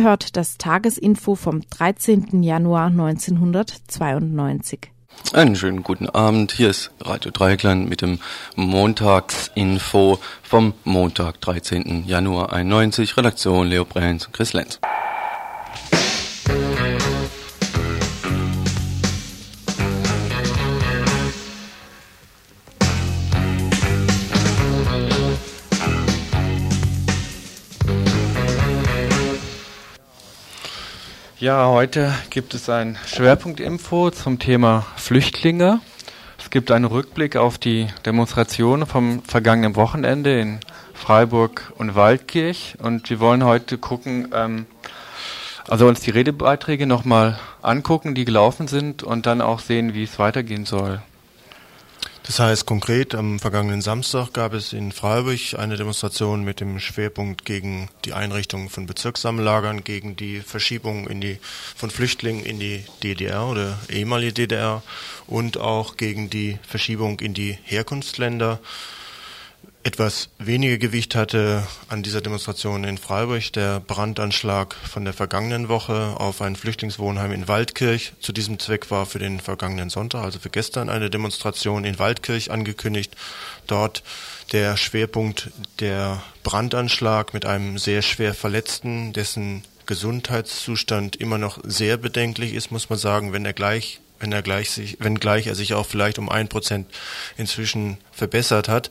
Ihr hört das Tagesinfo vom 13. Januar 1992. Einen schönen guten Abend. Hier ist Radio Dreikland mit dem Montagsinfo vom Montag, 13. Januar 91. Redaktion Leo Brenz und Chris Lenz. Ja, heute gibt es ein Schwerpunktinfo zum Thema Flüchtlinge. Es gibt einen Rückblick auf die Demonstration vom vergangenen Wochenende in Freiburg und Waldkirch und wir wollen heute gucken, ähm, also uns die Redebeiträge nochmal angucken, die gelaufen sind und dann auch sehen, wie es weitergehen soll. Das heißt konkret, am vergangenen Samstag gab es in Freiburg eine Demonstration mit dem Schwerpunkt gegen die Einrichtung von Bezirkssammelagern, gegen die Verschiebung in die, von Flüchtlingen in die DDR oder ehemalige DDR und auch gegen die Verschiebung in die Herkunftsländer etwas weniger Gewicht hatte an dieser Demonstration in Freiburg der Brandanschlag von der vergangenen Woche auf ein Flüchtlingswohnheim in Waldkirch. Zu diesem Zweck war für den vergangenen Sonntag, also für gestern, eine Demonstration in Waldkirch angekündigt. Dort der Schwerpunkt der Brandanschlag mit einem sehr schwer Verletzten, dessen Gesundheitszustand immer noch sehr bedenklich ist, muss man sagen, wenn er gleich wenn er gleich sich, wenn gleich er sich auch vielleicht um ein Prozent inzwischen verbessert hat.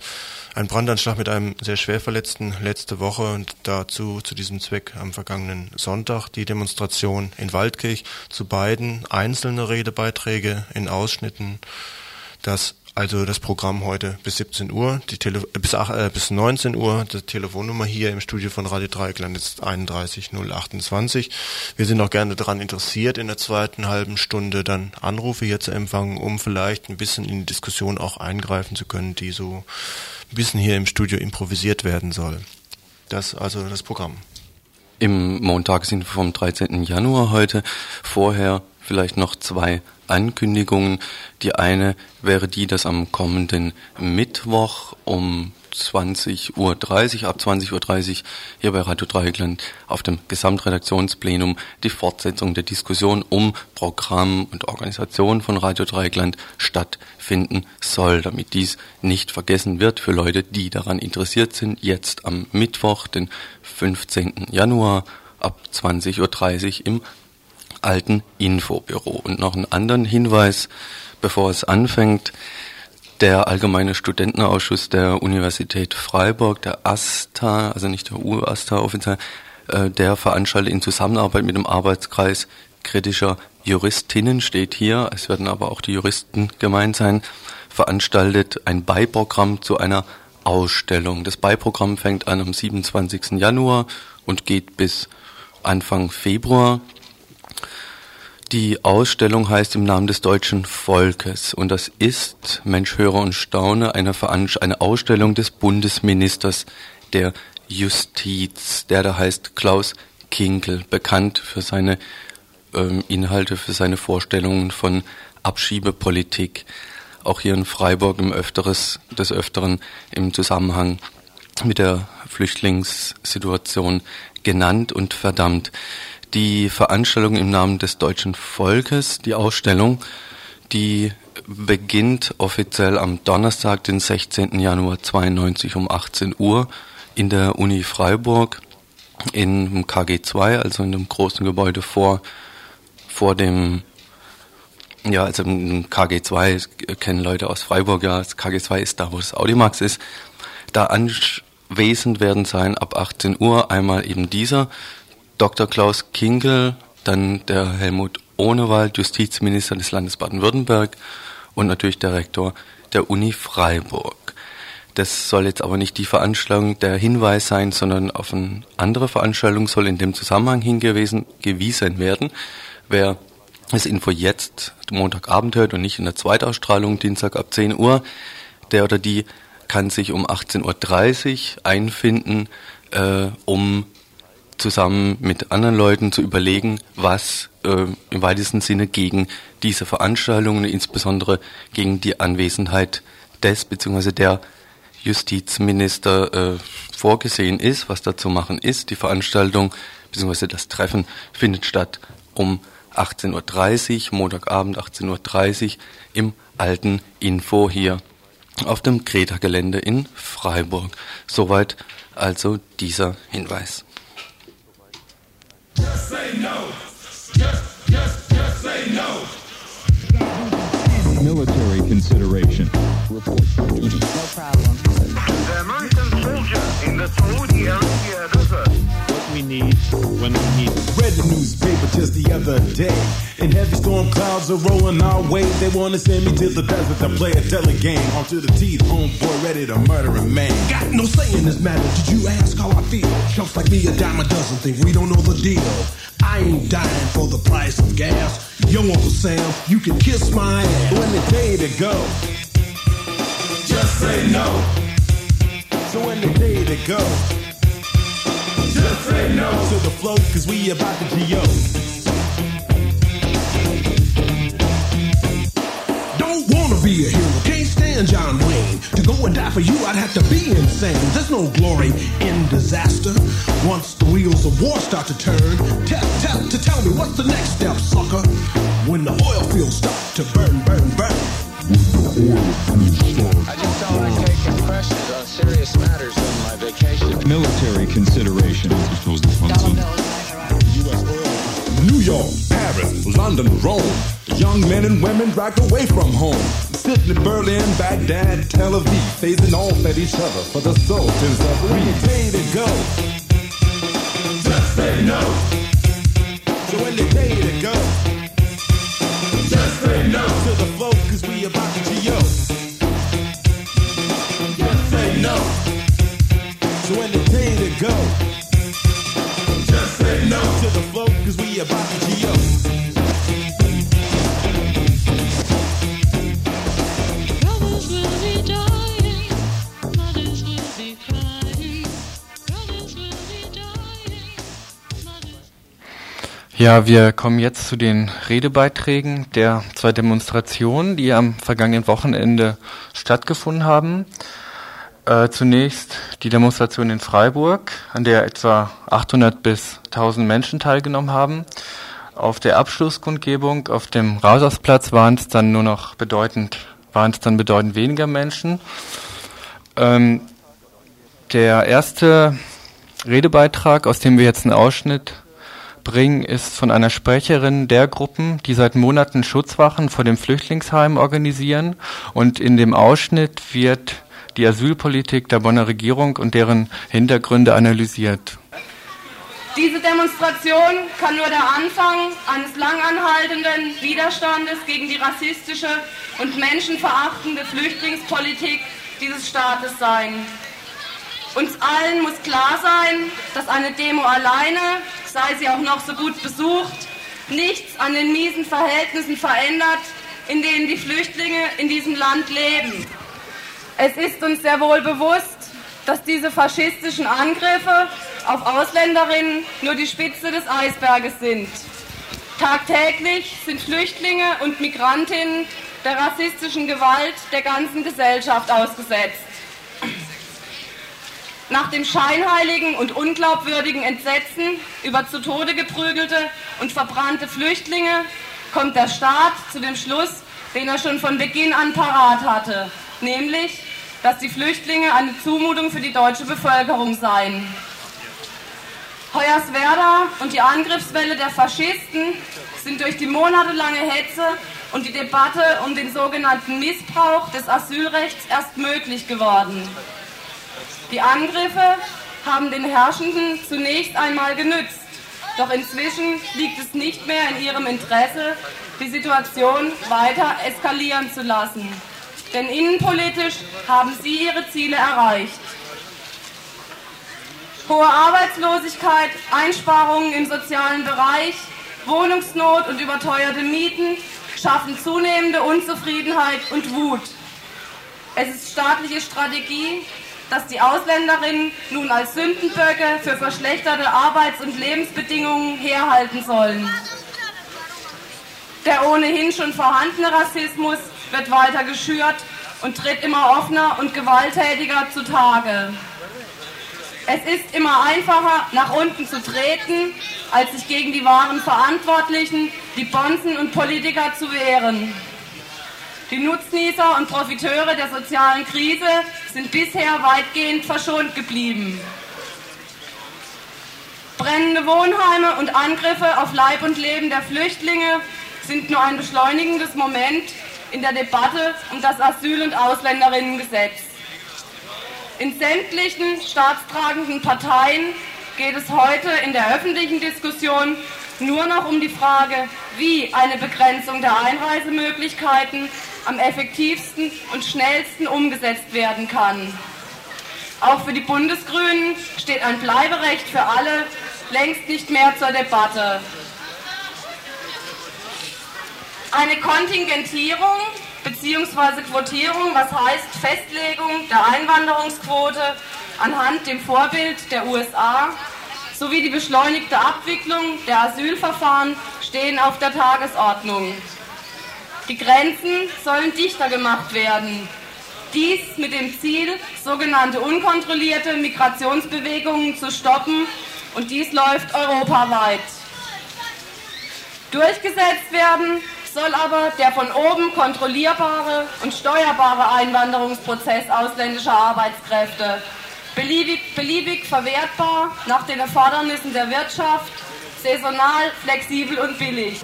Ein Brandanschlag mit einem sehr schwer Verletzten letzte Woche und dazu zu diesem Zweck am vergangenen Sonntag die Demonstration in Waldkirch zu beiden einzelne Redebeiträge in Ausschnitten. Das also das Programm heute bis 17 Uhr, die Tele bis, äh, bis 19 Uhr. Die Telefonnummer hier im Studio von Radio Dreieckland ist 31028. Wir sind auch gerne daran interessiert, in der zweiten halben Stunde dann Anrufe hier zu empfangen, um vielleicht ein bisschen in die Diskussion auch eingreifen zu können, die so ein bisschen hier im Studio improvisiert werden soll. Das also das Programm. Im Montag sind wir vom 13. Januar heute. Vorher vielleicht noch zwei Ankündigungen. Die eine wäre die, dass am kommenden Mittwoch um 20.30 Uhr, ab 20.30 Uhr hier bei Radio Dreieckland auf dem Gesamtredaktionsplenum die Fortsetzung der Diskussion um Programm und Organisation von Radio Dreieckland stattfinden soll, damit dies nicht vergessen wird für Leute, die daran interessiert sind, jetzt am Mittwoch, den 15. Januar ab 20.30 Uhr im alten Infobüro. Und noch einen anderen Hinweis, bevor es anfängt. Der Allgemeine Studentenausschuss der Universität Freiburg, der ASTA, also nicht der UASTA offiziell, äh, der veranstaltet in Zusammenarbeit mit dem Arbeitskreis kritischer Juristinnen, steht hier, es werden aber auch die Juristen gemeint sein, veranstaltet ein Beiprogramm zu einer Ausstellung. Das Beiprogramm fängt an am 27. Januar und geht bis Anfang Februar. Die Ausstellung heißt im Namen des deutschen Volkes und das ist, Mensch höre und staune, eine, eine Ausstellung des Bundesministers der Justiz, der da heißt Klaus Kinkel, bekannt für seine ähm, Inhalte, für seine Vorstellungen von Abschiebepolitik, auch hier in Freiburg im Öfteres, des Öfteren im Zusammenhang mit der Flüchtlingssituation genannt und verdammt die Veranstaltung im Namen des deutschen Volkes, die Ausstellung, die beginnt offiziell am Donnerstag, den 16. Januar 92 um 18 Uhr in der Uni Freiburg im KG2, also in dem großen Gebäude vor, vor dem, ja, also im KG2 kennen Leute aus Freiburg, ja, das KG2 ist da, wo das Audimax ist. Da anwesend werden sein ab 18 Uhr einmal eben dieser Dr. Klaus Kinkel, dann der Helmut Ohnewald, Justizminister des Landes Baden-Württemberg und natürlich der Rektor der Uni Freiburg. Das soll jetzt aber nicht die Veranstaltung der Hinweis sein, sondern auf eine andere Veranstaltung soll in dem Zusammenhang hingewiesen gewiesen werden. Wer das Info jetzt Montagabend hört und nicht in der Zweitausstrahlung Dienstag ab 10 Uhr, der oder die kann sich um 18.30 Uhr einfinden, äh, um zusammen mit anderen Leuten zu überlegen, was äh, im weitesten Sinne gegen diese Veranstaltungen, insbesondere gegen die Anwesenheit des bzw. der Justizminister äh, vorgesehen ist, was da zu machen ist. Die Veranstaltung beziehungsweise das Treffen findet statt um 18.30 Uhr, Montagabend 18.30 Uhr im alten Info hier auf dem Kreta-Gelände in Freiburg. Soweit also dieser Hinweis. Military consideration. Report for duty. No problem. The American soldier in the Saudi Arabia desert we need when we need it. Read the newspaper just the other day. And heavy storm clouds are rolling our way. They want to send me to the desert to play a deadly game. Onto the teeth, homeboy, ready to murder a man. Got no say in this matter. Did you ask how I feel? Chumps like me a dime a dozen think we don't know the deal. I ain't dying for the price of gas. Yo, Uncle Sam, you can kiss my ass. When the day to go, just say no. So when the day to go. Just say no to the flow, cause we about to G.O. Don't wanna be a hero, can't stand John Wayne. To go and die for you, I'd have to be insane. There's no glory in disaster. Once the wheels of war start to turn, tap, tap to tell me what's the next step, sucker? When the oil fields start to burn, burn, burn. I just don't like taking pressures on serious matters on my vacation. Military consideration. New York, Paris, London, Rome. Young men and women dragged away from home. Sydney, Berlin, Baghdad, Tel Aviv, phasing off at each other for the sultans of When they day to go, just say no. So when they day to go, just say no to the flow, cause we about to to the flow, cause we about to G.O. Ja, wir kommen jetzt zu den Redebeiträgen der zwei Demonstrationen, die am vergangenen Wochenende stattgefunden haben. Äh, zunächst die Demonstration in Freiburg, an der etwa 800 bis 1000 Menschen teilgenommen haben. Auf der Abschlusskundgebung auf dem Rausausplatz waren es dann nur noch bedeutend, waren es dann bedeutend weniger Menschen. Ähm, der erste Redebeitrag, aus dem wir jetzt einen Ausschnitt bringen, ist von einer Sprecherin der Gruppen, die seit Monaten Schutzwachen vor dem Flüchtlingsheim organisieren. Und in dem Ausschnitt wird die Asylpolitik der Bonner Regierung und deren Hintergründe analysiert. Diese Demonstration kann nur der Anfang eines langanhaltenden Widerstandes gegen die rassistische und menschenverachtende Flüchtlingspolitik dieses Staates sein. Uns allen muss klar sein, dass eine Demo alleine, sei sie auch noch so gut besucht, nichts an den miesen Verhältnissen verändert, in denen die Flüchtlinge in diesem Land leben. Es ist uns sehr wohl bewusst, dass diese faschistischen Angriffe auf Ausländerinnen nur die Spitze des Eisberges sind. Tagtäglich sind Flüchtlinge und Migrantinnen der rassistischen Gewalt der ganzen Gesellschaft ausgesetzt. Nach dem scheinheiligen und unglaubwürdigen Entsetzen über zu Tode geprügelte und verbrannte Flüchtlinge kommt der Staat zu dem Schluss, den er schon von Beginn an parat hatte, nämlich dass die Flüchtlinge eine Zumutung für die deutsche Bevölkerung seien. Hoyerswerda und die Angriffswelle der Faschisten sind durch die monatelange Hetze und die Debatte um den sogenannten Missbrauch des Asylrechts erst möglich geworden. Die Angriffe haben den Herrschenden zunächst einmal genützt, doch inzwischen liegt es nicht mehr in ihrem Interesse, die Situation weiter eskalieren zu lassen. Denn innenpolitisch haben sie ihre Ziele erreicht. Hohe Arbeitslosigkeit, Einsparungen im sozialen Bereich, Wohnungsnot und überteuerte Mieten schaffen zunehmende Unzufriedenheit und Wut. Es ist staatliche Strategie, dass die Ausländerinnen nun als Sündenböcke für verschlechterte Arbeits- und Lebensbedingungen herhalten sollen. Der ohnehin schon vorhandene Rassismus wird weiter geschürt und tritt immer offener und gewalttätiger zutage. Es ist immer einfacher, nach unten zu treten, als sich gegen die wahren Verantwortlichen, die Bonzen und Politiker zu wehren. Die Nutznießer und Profiteure der sozialen Krise sind bisher weitgehend verschont geblieben. Brennende Wohnheime und Angriffe auf Leib und Leben der Flüchtlinge sind nur ein beschleunigendes Moment in der Debatte um das Asyl- und Ausländerinnengesetz. In sämtlichen staatstragenden Parteien geht es heute in der öffentlichen Diskussion nur noch um die Frage, wie eine Begrenzung der Einreisemöglichkeiten am effektivsten und schnellsten umgesetzt werden kann. Auch für die Bundesgrünen steht ein Bleiberecht für alle längst nicht mehr zur Debatte. Eine Kontingentierung bzw. Quotierung, was heißt Festlegung der Einwanderungsquote anhand dem Vorbild der USA sowie die beschleunigte Abwicklung der Asylverfahren stehen auf der Tagesordnung. Die Grenzen sollen dichter gemacht werden. Dies mit dem Ziel, sogenannte unkontrollierte Migrationsbewegungen zu stoppen und dies läuft europaweit. Durchgesetzt werden soll aber der von oben kontrollierbare und steuerbare Einwanderungsprozess ausländischer Arbeitskräfte, beliebig, beliebig verwertbar nach den Erfordernissen der Wirtschaft, saisonal, flexibel und billig.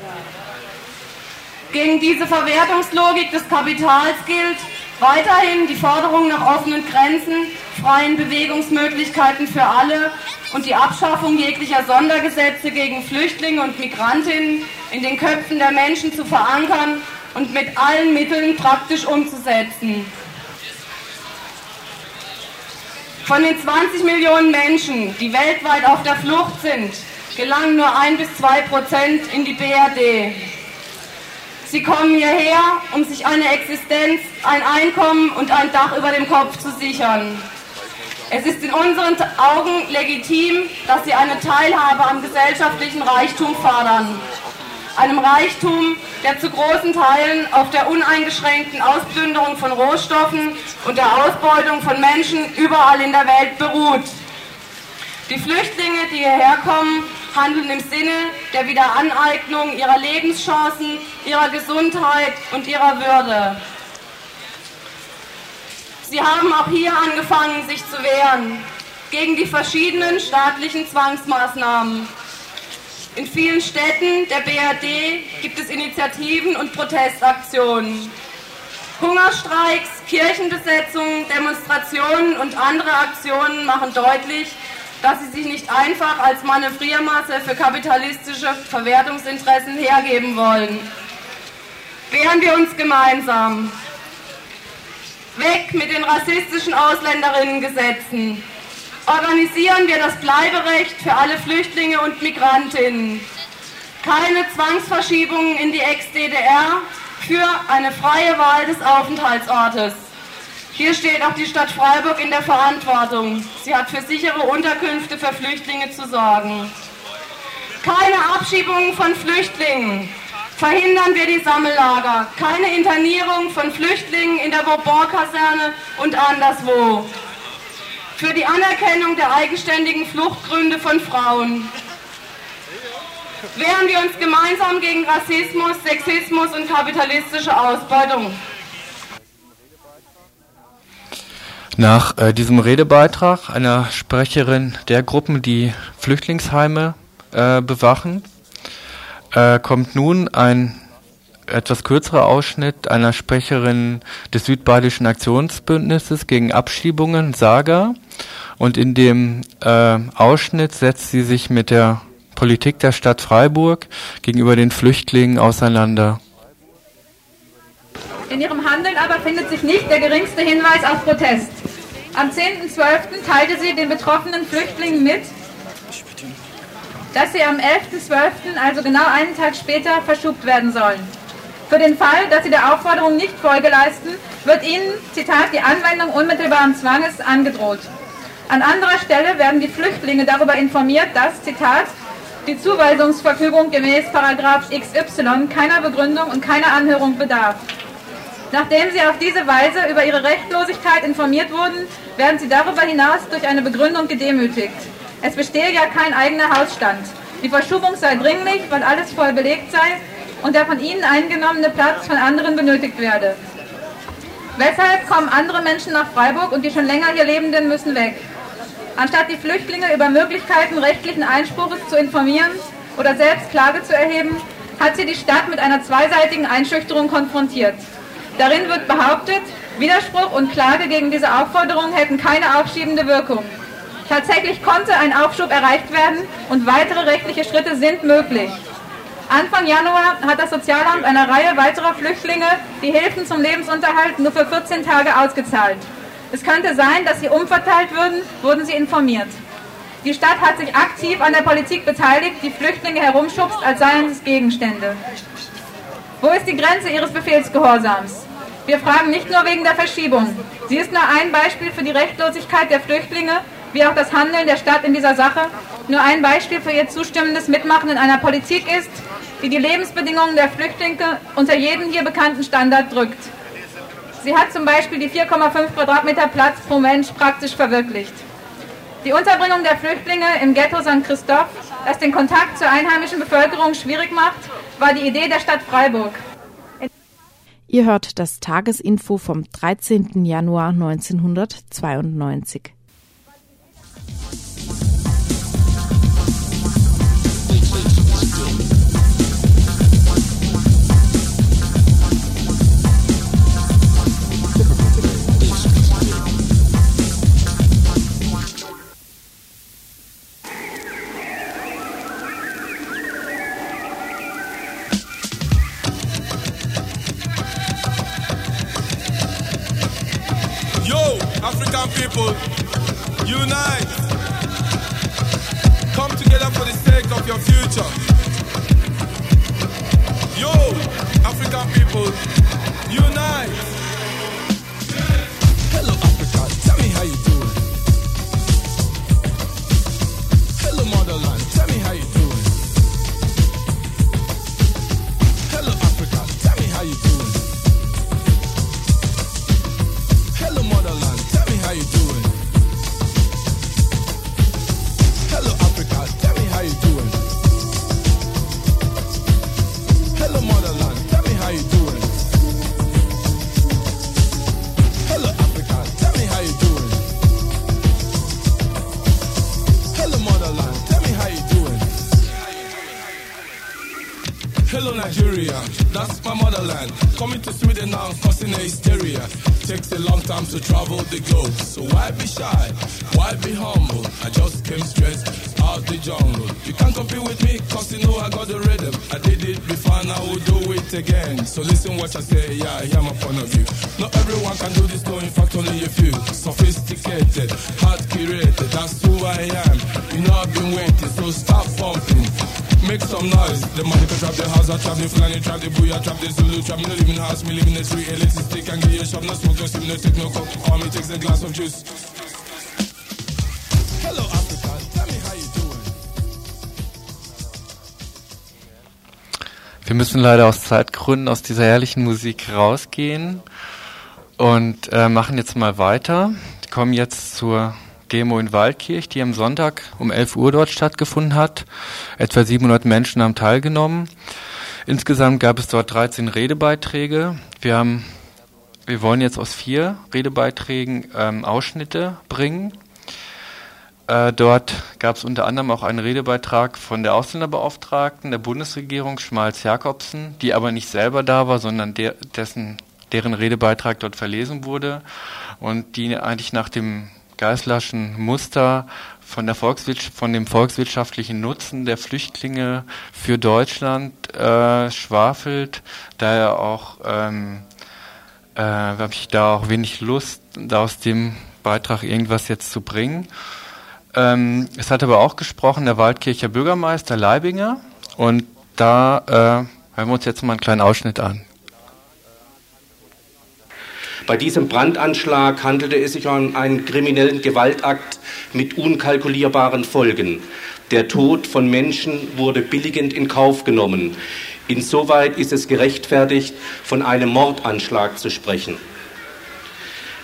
Gegen diese Verwertungslogik des Kapitals gilt weiterhin die Forderung nach offenen Grenzen, freien Bewegungsmöglichkeiten für alle und die Abschaffung jeglicher Sondergesetze gegen Flüchtlinge und Migrantinnen in den Köpfen der Menschen zu verankern und mit allen Mitteln praktisch umzusetzen. Von den 20 Millionen Menschen, die weltweit auf der Flucht sind, gelangen nur ein bis zwei Prozent in die BRD. Sie kommen hierher, um sich eine Existenz, ein Einkommen und ein Dach über dem Kopf zu sichern. Es ist in unseren Augen legitim, dass sie eine Teilhabe am gesellschaftlichen Reichtum fordern. Einem Reichtum, der zu großen Teilen auf der uneingeschränkten Ausplünderung von Rohstoffen und der Ausbeutung von Menschen überall in der Welt beruht. Die Flüchtlinge, die hierher kommen, handeln im Sinne der Wiederaneignung ihrer Lebenschancen, ihrer Gesundheit und ihrer Würde. Sie haben auch hier angefangen, sich zu wehren gegen die verschiedenen staatlichen Zwangsmaßnahmen. In vielen Städten der BRD gibt es Initiativen und Protestaktionen. Hungerstreiks, Kirchenbesetzungen, Demonstrationen und andere Aktionen machen deutlich, dass sie sich nicht einfach als Manövriermasse für kapitalistische Verwertungsinteressen hergeben wollen. Wehren wir uns gemeinsam. Weg mit den rassistischen Ausländerinnengesetzen. Organisieren wir das Bleiberecht für alle Flüchtlinge und Migrantinnen. Keine Zwangsverschiebungen in die Ex-DDR für eine freie Wahl des Aufenthaltsortes. Hier steht auch die Stadt Freiburg in der Verantwortung. Sie hat für sichere Unterkünfte für Flüchtlinge zu sorgen. Keine Abschiebungen von Flüchtlingen. Verhindern wir die Sammellager. Keine Internierung von Flüchtlingen in der Bourbon-Kaserne und anderswo. Für die Anerkennung der eigenständigen Fluchtgründe von Frauen. Wehren wir uns gemeinsam gegen Rassismus, Sexismus und kapitalistische Ausbeutung. Nach äh, diesem Redebeitrag einer Sprecherin der Gruppen, die Flüchtlingsheime äh, bewachen, äh, kommt nun ein etwas kürzerer Ausschnitt einer Sprecherin des Südbadischen Aktionsbündnisses gegen Abschiebungen, Saga. Und in dem äh, Ausschnitt setzt sie sich mit der Politik der Stadt Freiburg gegenüber den Flüchtlingen auseinander. In ihrem Handeln aber findet sich nicht der geringste Hinweis auf Protest. Am 10.12. teilte sie den betroffenen Flüchtlingen mit, dass sie am 11.12., also genau einen Tag später, verschubt werden sollen. Für den Fall, dass sie der Aufforderung nicht Folge leisten, wird ihnen, Zitat, die Anwendung unmittelbaren Zwanges angedroht. An anderer Stelle werden die Flüchtlinge darüber informiert, dass, Zitat, die Zuweisungsverfügung gemäß Paragraph XY keiner Begründung und keiner Anhörung bedarf. Nachdem sie auf diese Weise über ihre Rechtlosigkeit informiert wurden, werden sie darüber hinaus durch eine Begründung gedemütigt. Es bestehe ja kein eigener Hausstand. Die Verschubung sei dringlich, weil alles voll belegt sei und der von ihnen eingenommene Platz von anderen benötigt werde. Weshalb kommen andere Menschen nach Freiburg und die schon länger hier Lebenden müssen weg? Anstatt die Flüchtlinge über Möglichkeiten rechtlichen Einspruches zu informieren oder selbst Klage zu erheben, hat sie die Stadt mit einer zweiseitigen Einschüchterung konfrontiert. Darin wird behauptet, Widerspruch und Klage gegen diese Aufforderung hätten keine aufschiebende Wirkung. Tatsächlich konnte ein Aufschub erreicht werden und weitere rechtliche Schritte sind möglich. Anfang Januar hat das Sozialamt einer Reihe weiterer Flüchtlinge die Hilfen zum Lebensunterhalt nur für 14 Tage ausgezahlt. Es könnte sein, dass sie umverteilt würden, wurden sie informiert. Die Stadt hat sich aktiv an der Politik beteiligt, die Flüchtlinge herumschubst, als seien es Gegenstände. Wo ist die Grenze ihres Befehlsgehorsams? Wir fragen nicht nur wegen der Verschiebung. Sie ist nur ein Beispiel für die Rechtlosigkeit der Flüchtlinge, wie auch das Handeln der Stadt in dieser Sache, nur ein Beispiel für ihr zustimmendes Mitmachen in einer Politik ist, die die Lebensbedingungen der Flüchtlinge unter jeden hier bekannten Standard drückt. Sie hat zum Beispiel die 4,5 Quadratmeter Platz pro Mensch praktisch verwirklicht. Die Unterbringung der Flüchtlinge im Ghetto St. Christoph, das den Kontakt zur einheimischen Bevölkerung schwierig macht, war die Idee der Stadt Freiburg. Ihr hört das Tagesinfo vom 13. Januar 1992. Make some noise. The money can trap the house, I trap the Fulani, trap the Booyah, trap the Zulu, trap me no live in the house, me live in the street, elitist stick and get your shop, no smoke, no steam, no take no coke. All me takes a glass of juice. Hello, Africa. Tell me how you doing. Wir müssen leider aus Zeitgründen aus dieser herrlichen Musik rausgehen und äh, machen jetzt mal weiter. Wir kommen jetzt zur Demo in Waldkirch, die am Sonntag um 11 Uhr dort stattgefunden hat. Etwa 700 Menschen haben teilgenommen. Insgesamt gab es dort 13 Redebeiträge. Wir haben, wir wollen jetzt aus vier Redebeiträgen ähm, Ausschnitte bringen. Äh, dort gab es unter anderem auch einen Redebeitrag von der Ausländerbeauftragten der Bundesregierung, Schmalz-Jakobsen, die aber nicht selber da war, sondern der, dessen, deren Redebeitrag dort verlesen wurde und die eigentlich nach dem Geißlerschen Muster von, der Volkswirtschaft, von dem volkswirtschaftlichen Nutzen der Flüchtlinge für Deutschland äh, schwafelt, daher auch ähm, äh, habe ich da auch wenig Lust, da aus dem Beitrag irgendwas jetzt zu bringen. Ähm, es hat aber auch gesprochen der Waldkircher Bürgermeister Leibinger und da äh, hören wir uns jetzt mal einen kleinen Ausschnitt an. Bei diesem Brandanschlag handelte es sich um einen kriminellen Gewaltakt mit unkalkulierbaren Folgen. Der Tod von Menschen wurde billigend in Kauf genommen. Insoweit ist es gerechtfertigt, von einem Mordanschlag zu sprechen.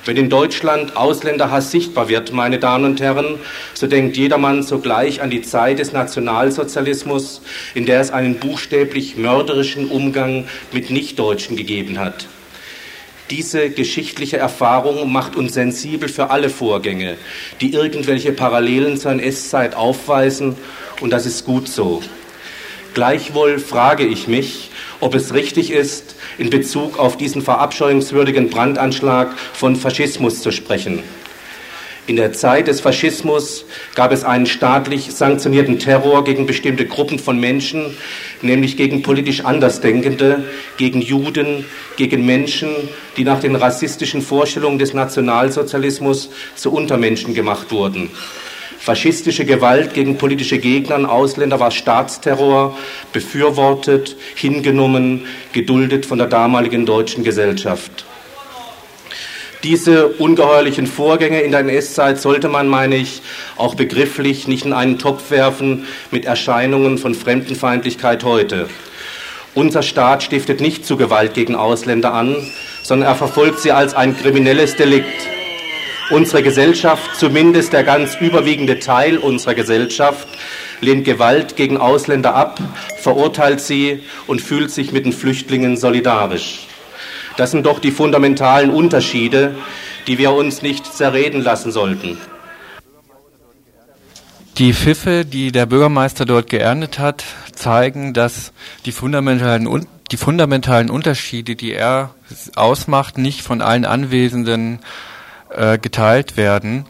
Wenn in Deutschland Ausländerhass sichtbar wird, meine Damen und Herren, so denkt jedermann sogleich an die Zeit des Nationalsozialismus, in der es einen buchstäblich mörderischen Umgang mit Nichtdeutschen gegeben hat. Diese geschichtliche Erfahrung macht uns sensibel für alle Vorgänge, die irgendwelche Parallelen zur NS-Zeit aufweisen, und das ist gut so. Gleichwohl frage ich mich, ob es richtig ist, in Bezug auf diesen verabscheuungswürdigen Brandanschlag von Faschismus zu sprechen. In der Zeit des Faschismus gab es einen staatlich sanktionierten Terror gegen bestimmte Gruppen von Menschen, nämlich gegen politisch Andersdenkende, gegen Juden, gegen Menschen, die nach den rassistischen Vorstellungen des Nationalsozialismus zu Untermenschen gemacht wurden. Faschistische Gewalt gegen politische Gegner und Ausländer war Staatsterror, befürwortet, hingenommen, geduldet von der damaligen deutschen Gesellschaft. Diese ungeheuerlichen Vorgänge in der NS-Zeit sollte man, meine ich, auch begrifflich nicht in einen Topf werfen mit Erscheinungen von Fremdenfeindlichkeit heute. Unser Staat stiftet nicht zu Gewalt gegen Ausländer an, sondern er verfolgt sie als ein kriminelles Delikt unsere Gesellschaft, zumindest der ganz überwiegende Teil unserer Gesellschaft, lehnt Gewalt gegen Ausländer ab, verurteilt sie und fühlt sich mit den Flüchtlingen solidarisch. Das sind doch die fundamentalen Unterschiede, die wir uns nicht zerreden lassen sollten. Die Pfiffe, die der Bürgermeister dort geerntet hat, zeigen, dass die fundamentalen, die fundamentalen Unterschiede, die er ausmacht, nicht von allen Anwesenden äh, geteilt werden.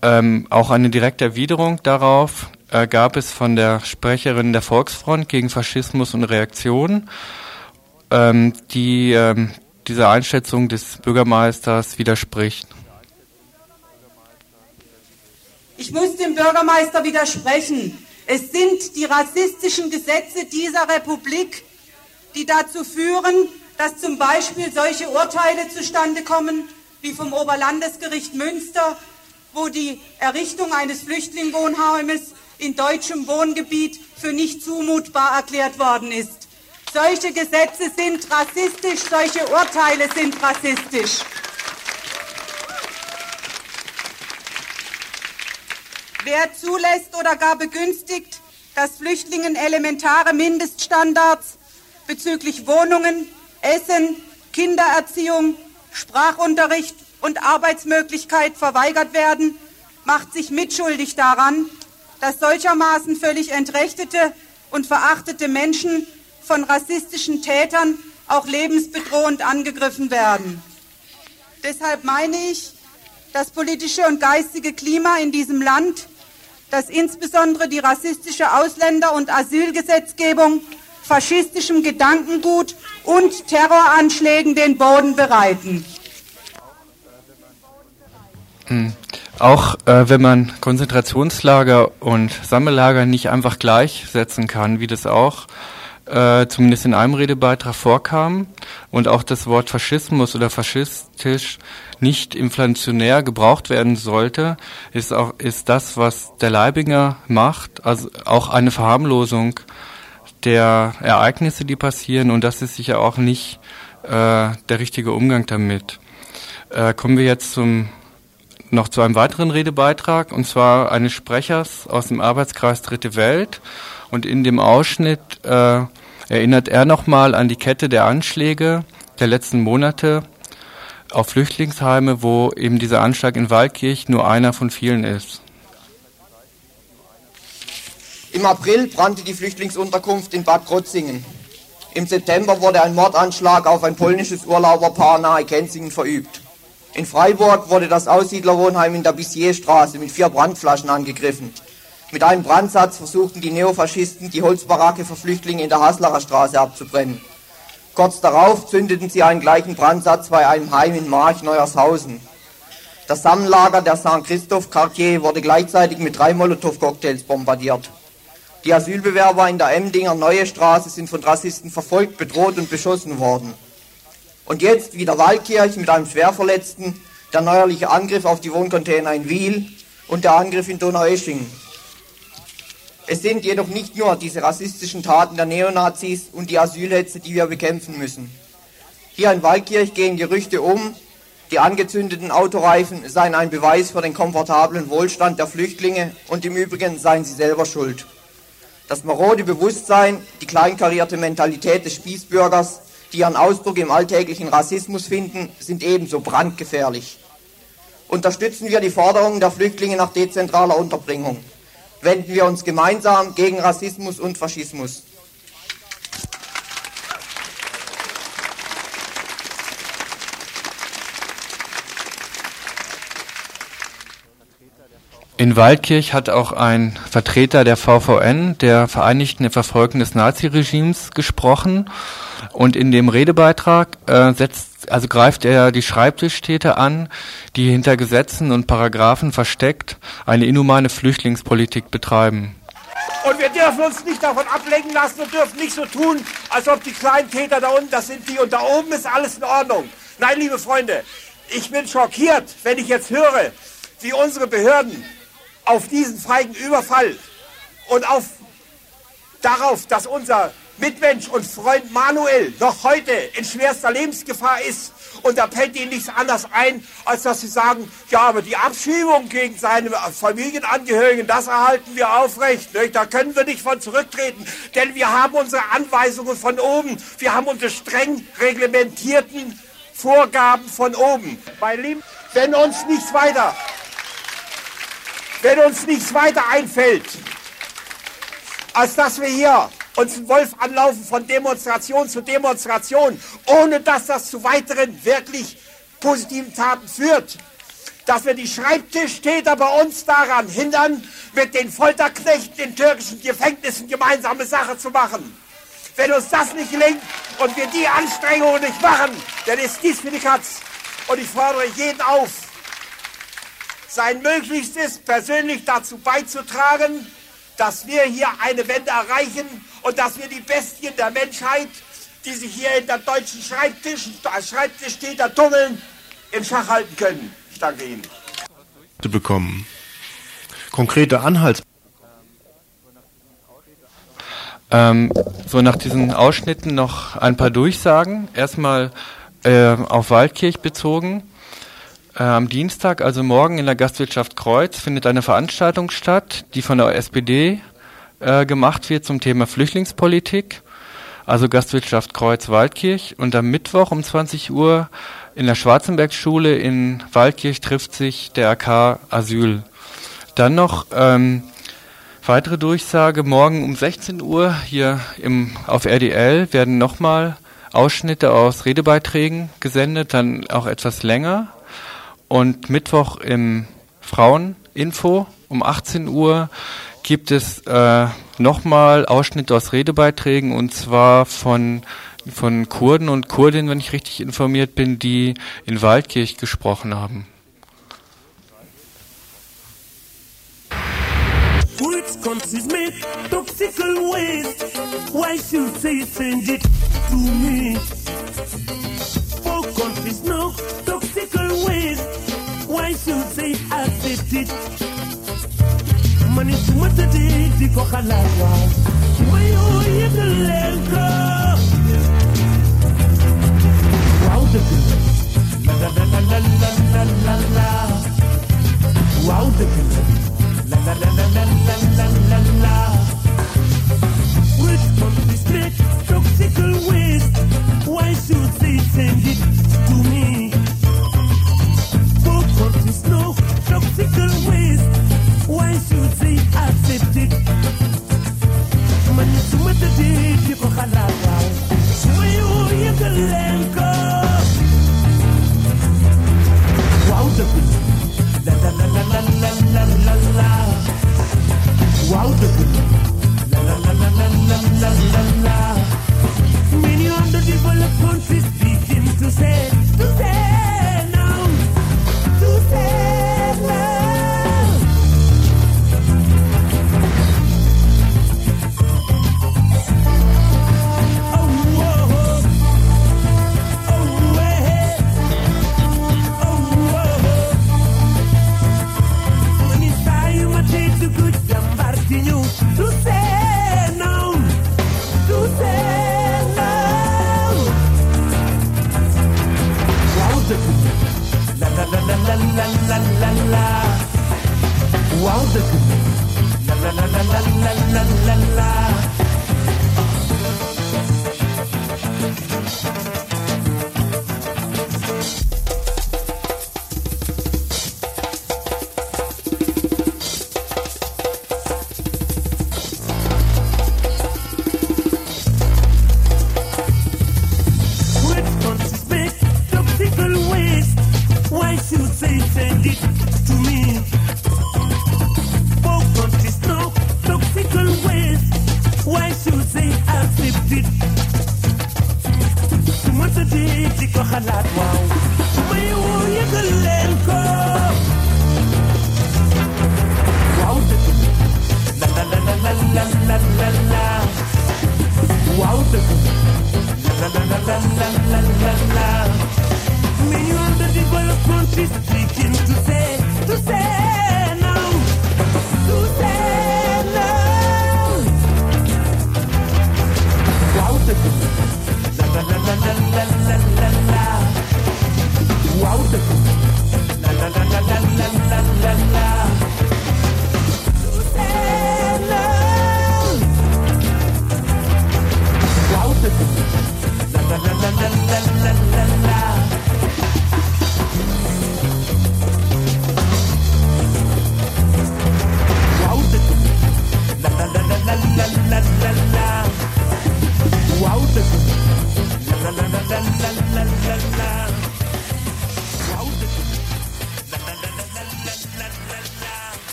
Ähm, auch eine direkte Erwiderung darauf äh, gab es von der Sprecherin der Volksfront gegen Faschismus und Reaktion, ähm, die ähm, dieser Einschätzung des Bürgermeisters widerspricht. Ich muss dem Bürgermeister widersprechen. Es sind die rassistischen Gesetze dieser Republik, die dazu führen, dass zum Beispiel solche Urteile zustande kommen, wie vom Oberlandesgericht Münster, wo die Errichtung eines Flüchtlingwohnheimes in deutschem Wohngebiet für nicht zumutbar erklärt worden ist. Solche Gesetze sind rassistisch, solche Urteile sind rassistisch. Wer zulässt oder gar begünstigt, dass Flüchtlingen elementare Mindeststandards bezüglich Wohnungen, Essen, Kindererziehung, Sprachunterricht und Arbeitsmöglichkeit verweigert werden, macht sich mitschuldig daran, dass solchermaßen völlig entrechtete und verachtete Menschen von rassistischen Tätern auch lebensbedrohend angegriffen werden. Deshalb meine ich, das politische und geistige Klima in diesem Land, das insbesondere die rassistische Ausländer- und Asylgesetzgebung faschistischem Gedankengut und Terroranschlägen den Boden bereiten. Hm. Auch äh, wenn man Konzentrationslager und Sammellager nicht einfach gleichsetzen kann, wie das auch äh, zumindest in einem Redebeitrag vorkam und auch das Wort Faschismus oder faschistisch nicht inflationär gebraucht werden sollte, ist auch ist das, was der Leibinger macht, also auch eine Verharmlosung der Ereignisse, die passieren und das ist sicher auch nicht äh, der richtige Umgang damit. Äh, kommen wir jetzt zum noch zu einem weiteren Redebeitrag und zwar eines Sprechers aus dem Arbeitskreis Dritte Welt und in dem Ausschnitt äh, erinnert er nochmal an die Kette der Anschläge der letzten Monate auf Flüchtlingsheime, wo eben dieser Anschlag in Waldkirch nur einer von vielen ist. Im April brannte die Flüchtlingsunterkunft in Bad Krotzingen. Im September wurde ein Mordanschlag auf ein polnisches Urlauberpaar nahe Kenzingen verübt. In Freiburg wurde das Aussiedlerwohnheim in der Bissierstraße mit vier Brandflaschen angegriffen. Mit einem Brandsatz versuchten die Neofaschisten, die Holzbaracke für Flüchtlinge in der Haslacher Straße abzubrennen. Kurz darauf zündeten sie einen gleichen Brandsatz bei einem Heim in March Neuershausen. Das Sammellager der St. Christoph Quartier wurde gleichzeitig mit drei Molotow-Cocktails bombardiert. Die Asylbewerber in der Emdinger Neue Straße sind von Rassisten verfolgt, bedroht und beschossen worden. Und jetzt wieder Waldkirch mit einem Schwerverletzten, der neuerliche Angriff auf die Wohncontainer in Wiel und der Angriff in Donaueschingen. Es sind jedoch nicht nur diese rassistischen Taten der Neonazis und die Asylhetze, die wir bekämpfen müssen. Hier in Waldkirch gehen Gerüchte um, die angezündeten Autoreifen seien ein Beweis für den komfortablen Wohlstand der Flüchtlinge und im Übrigen seien sie selber schuld. Das marode Bewusstsein, die kleinkarierte Mentalität des Spießbürgers, die ihren Ausdruck im alltäglichen Rassismus finden, sind ebenso brandgefährlich. Unterstützen wir die Forderungen der Flüchtlinge nach dezentraler Unterbringung. Wenden wir uns gemeinsam gegen Rassismus und Faschismus. In Waldkirch hat auch ein Vertreter der VVN, der Vereinigten Verfolgten des Naziregimes, gesprochen. Und in dem Redebeitrag äh, setzt, also greift er die Schreibtischtäter an, die hinter Gesetzen und Paragraphen versteckt eine inhumane Flüchtlingspolitik betreiben. Und wir dürfen uns nicht davon ablenken lassen und dürfen nicht so tun, als ob die kleinen Täter da unten, das sind die und da oben ist alles in Ordnung. Nein, liebe Freunde, ich bin schockiert, wenn ich jetzt höre, wie unsere Behörden auf diesen feigen Überfall und auf darauf, dass unser Mitmensch und Freund Manuel noch heute in schwerster Lebensgefahr ist. Und da fällt ihnen nichts anderes ein, als dass sie sagen, ja, aber die Abschiebung gegen seine Familienangehörigen, das erhalten wir aufrecht. Nicht? Da können wir nicht von zurücktreten, denn wir haben unsere Anweisungen von oben. Wir haben unsere streng reglementierten Vorgaben von oben. Wenn uns nichts weiter wenn uns nichts weiter einfällt, als dass wir hier uns einen Wolf anlaufen von Demonstration zu Demonstration, ohne dass das zu weiteren wirklich positiven Taten führt. Dass wir die Schreibtischtäter bei uns daran hindern, mit den Folterknechten in türkischen Gefängnissen gemeinsame Sache zu machen. Wenn uns das nicht gelingt und wir die Anstrengungen nicht machen, dann ist dies für die Katz. Und ich fordere jeden auf, sein Möglichstes persönlich dazu beizutragen, dass wir hier eine Wende erreichen und dass wir die Bestien der Menschheit, die sich hier in der deutschen Schreibtisch, Schreibtischtäter tummeln, im Schach halten können. Ich danke Ihnen. bekommen. Konkrete Anhalts ähm, so nach diesen Ausschnitten noch ein paar Durchsagen. Erstmal äh, auf Waldkirch bezogen. Am Dienstag, also morgen in der Gastwirtschaft Kreuz, findet eine Veranstaltung statt, die von der SPD äh, gemacht wird zum Thema Flüchtlingspolitik. Also Gastwirtschaft Kreuz Waldkirch. Und am Mittwoch um 20 Uhr in der Schwarzenbergschule in Waldkirch trifft sich der AK Asyl. Dann noch ähm, weitere Durchsage. Morgen um 16 Uhr hier im, auf RDL werden nochmal Ausschnitte aus Redebeiträgen gesendet, dann auch etwas länger. Und Mittwoch im Fraueninfo um 18 Uhr gibt es äh, nochmal Ausschnitte aus Redebeiträgen und zwar von von Kurden und Kurdinnen, wenn ich richtig informiert bin, die in Waldkirch gesprochen haben. Which countries make toxical waste? Why should they send it to me? Four countries know accept it? Man is mata di di ko xalaat la la la la la la la la la la la la la la la la toxical waste? Why should they send it to me? slow, ways. Why should they accept it? Man, you go? So. Wow, the la la la la la la la la. Wow, the la la la la la la la la. Many to say.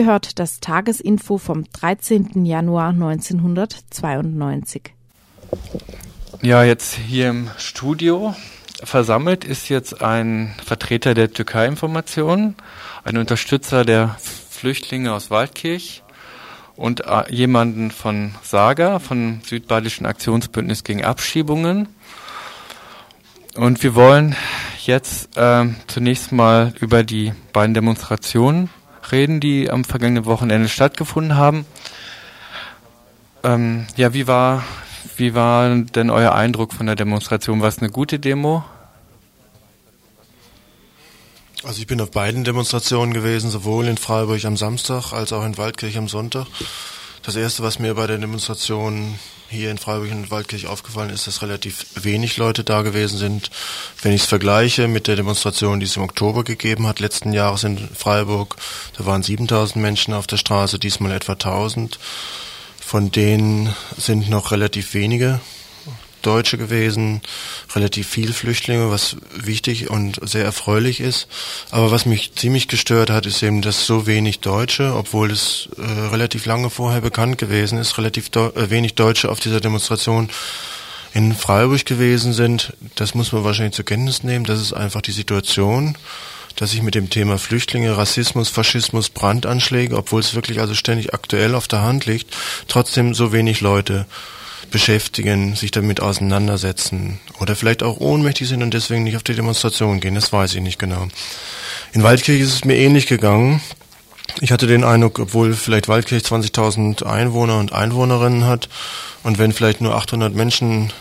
Ihr hört das Tagesinfo vom 13. Januar 1992. Ja, jetzt hier im Studio versammelt ist jetzt ein Vertreter der Türkei-Information, ein Unterstützer der Flüchtlinge aus Waldkirch und äh, jemanden von SAGA, vom Südbadischen Aktionsbündnis gegen Abschiebungen. Und wir wollen jetzt äh, zunächst mal über die beiden Demonstrationen reden, die am vergangenen Wochenende stattgefunden haben. Ähm, ja, wie war, wie war denn euer Eindruck von der Demonstration? War es eine gute Demo? Also ich bin auf beiden Demonstrationen gewesen, sowohl in Freiburg am Samstag als auch in Waldkirch am Sonntag. Das erste, was mir bei der Demonstration hier in Freiburg und Waldkirch aufgefallen ist, dass relativ wenig Leute da gewesen sind. Wenn ich es vergleiche mit der Demonstration, die es im Oktober gegeben hat, letzten Jahres in Freiburg, da waren 7000 Menschen auf der Straße, diesmal etwa 1000. Von denen sind noch relativ wenige Deutsche gewesen, relativ viel Flüchtlinge, was wichtig und sehr erfreulich ist. Aber was mich ziemlich gestört hat, ist eben, dass so wenig Deutsche, obwohl es äh, relativ lange vorher bekannt gewesen ist, relativ deu äh, wenig Deutsche auf dieser Demonstration in Freiburg gewesen sind. Das muss man wahrscheinlich zur Kenntnis nehmen. Das ist einfach die Situation dass sich mit dem Thema Flüchtlinge, Rassismus, Faschismus, Brandanschläge, obwohl es wirklich also ständig aktuell auf der Hand liegt, trotzdem so wenig Leute beschäftigen, sich damit auseinandersetzen oder vielleicht auch ohnmächtig sind und deswegen nicht auf die Demonstration gehen. Das weiß ich nicht genau. In Waldkirch ist es mir ähnlich gegangen. Ich hatte den Eindruck, obwohl vielleicht Waldkirch 20.000 Einwohner und Einwohnerinnen hat und wenn vielleicht nur 800 Menschen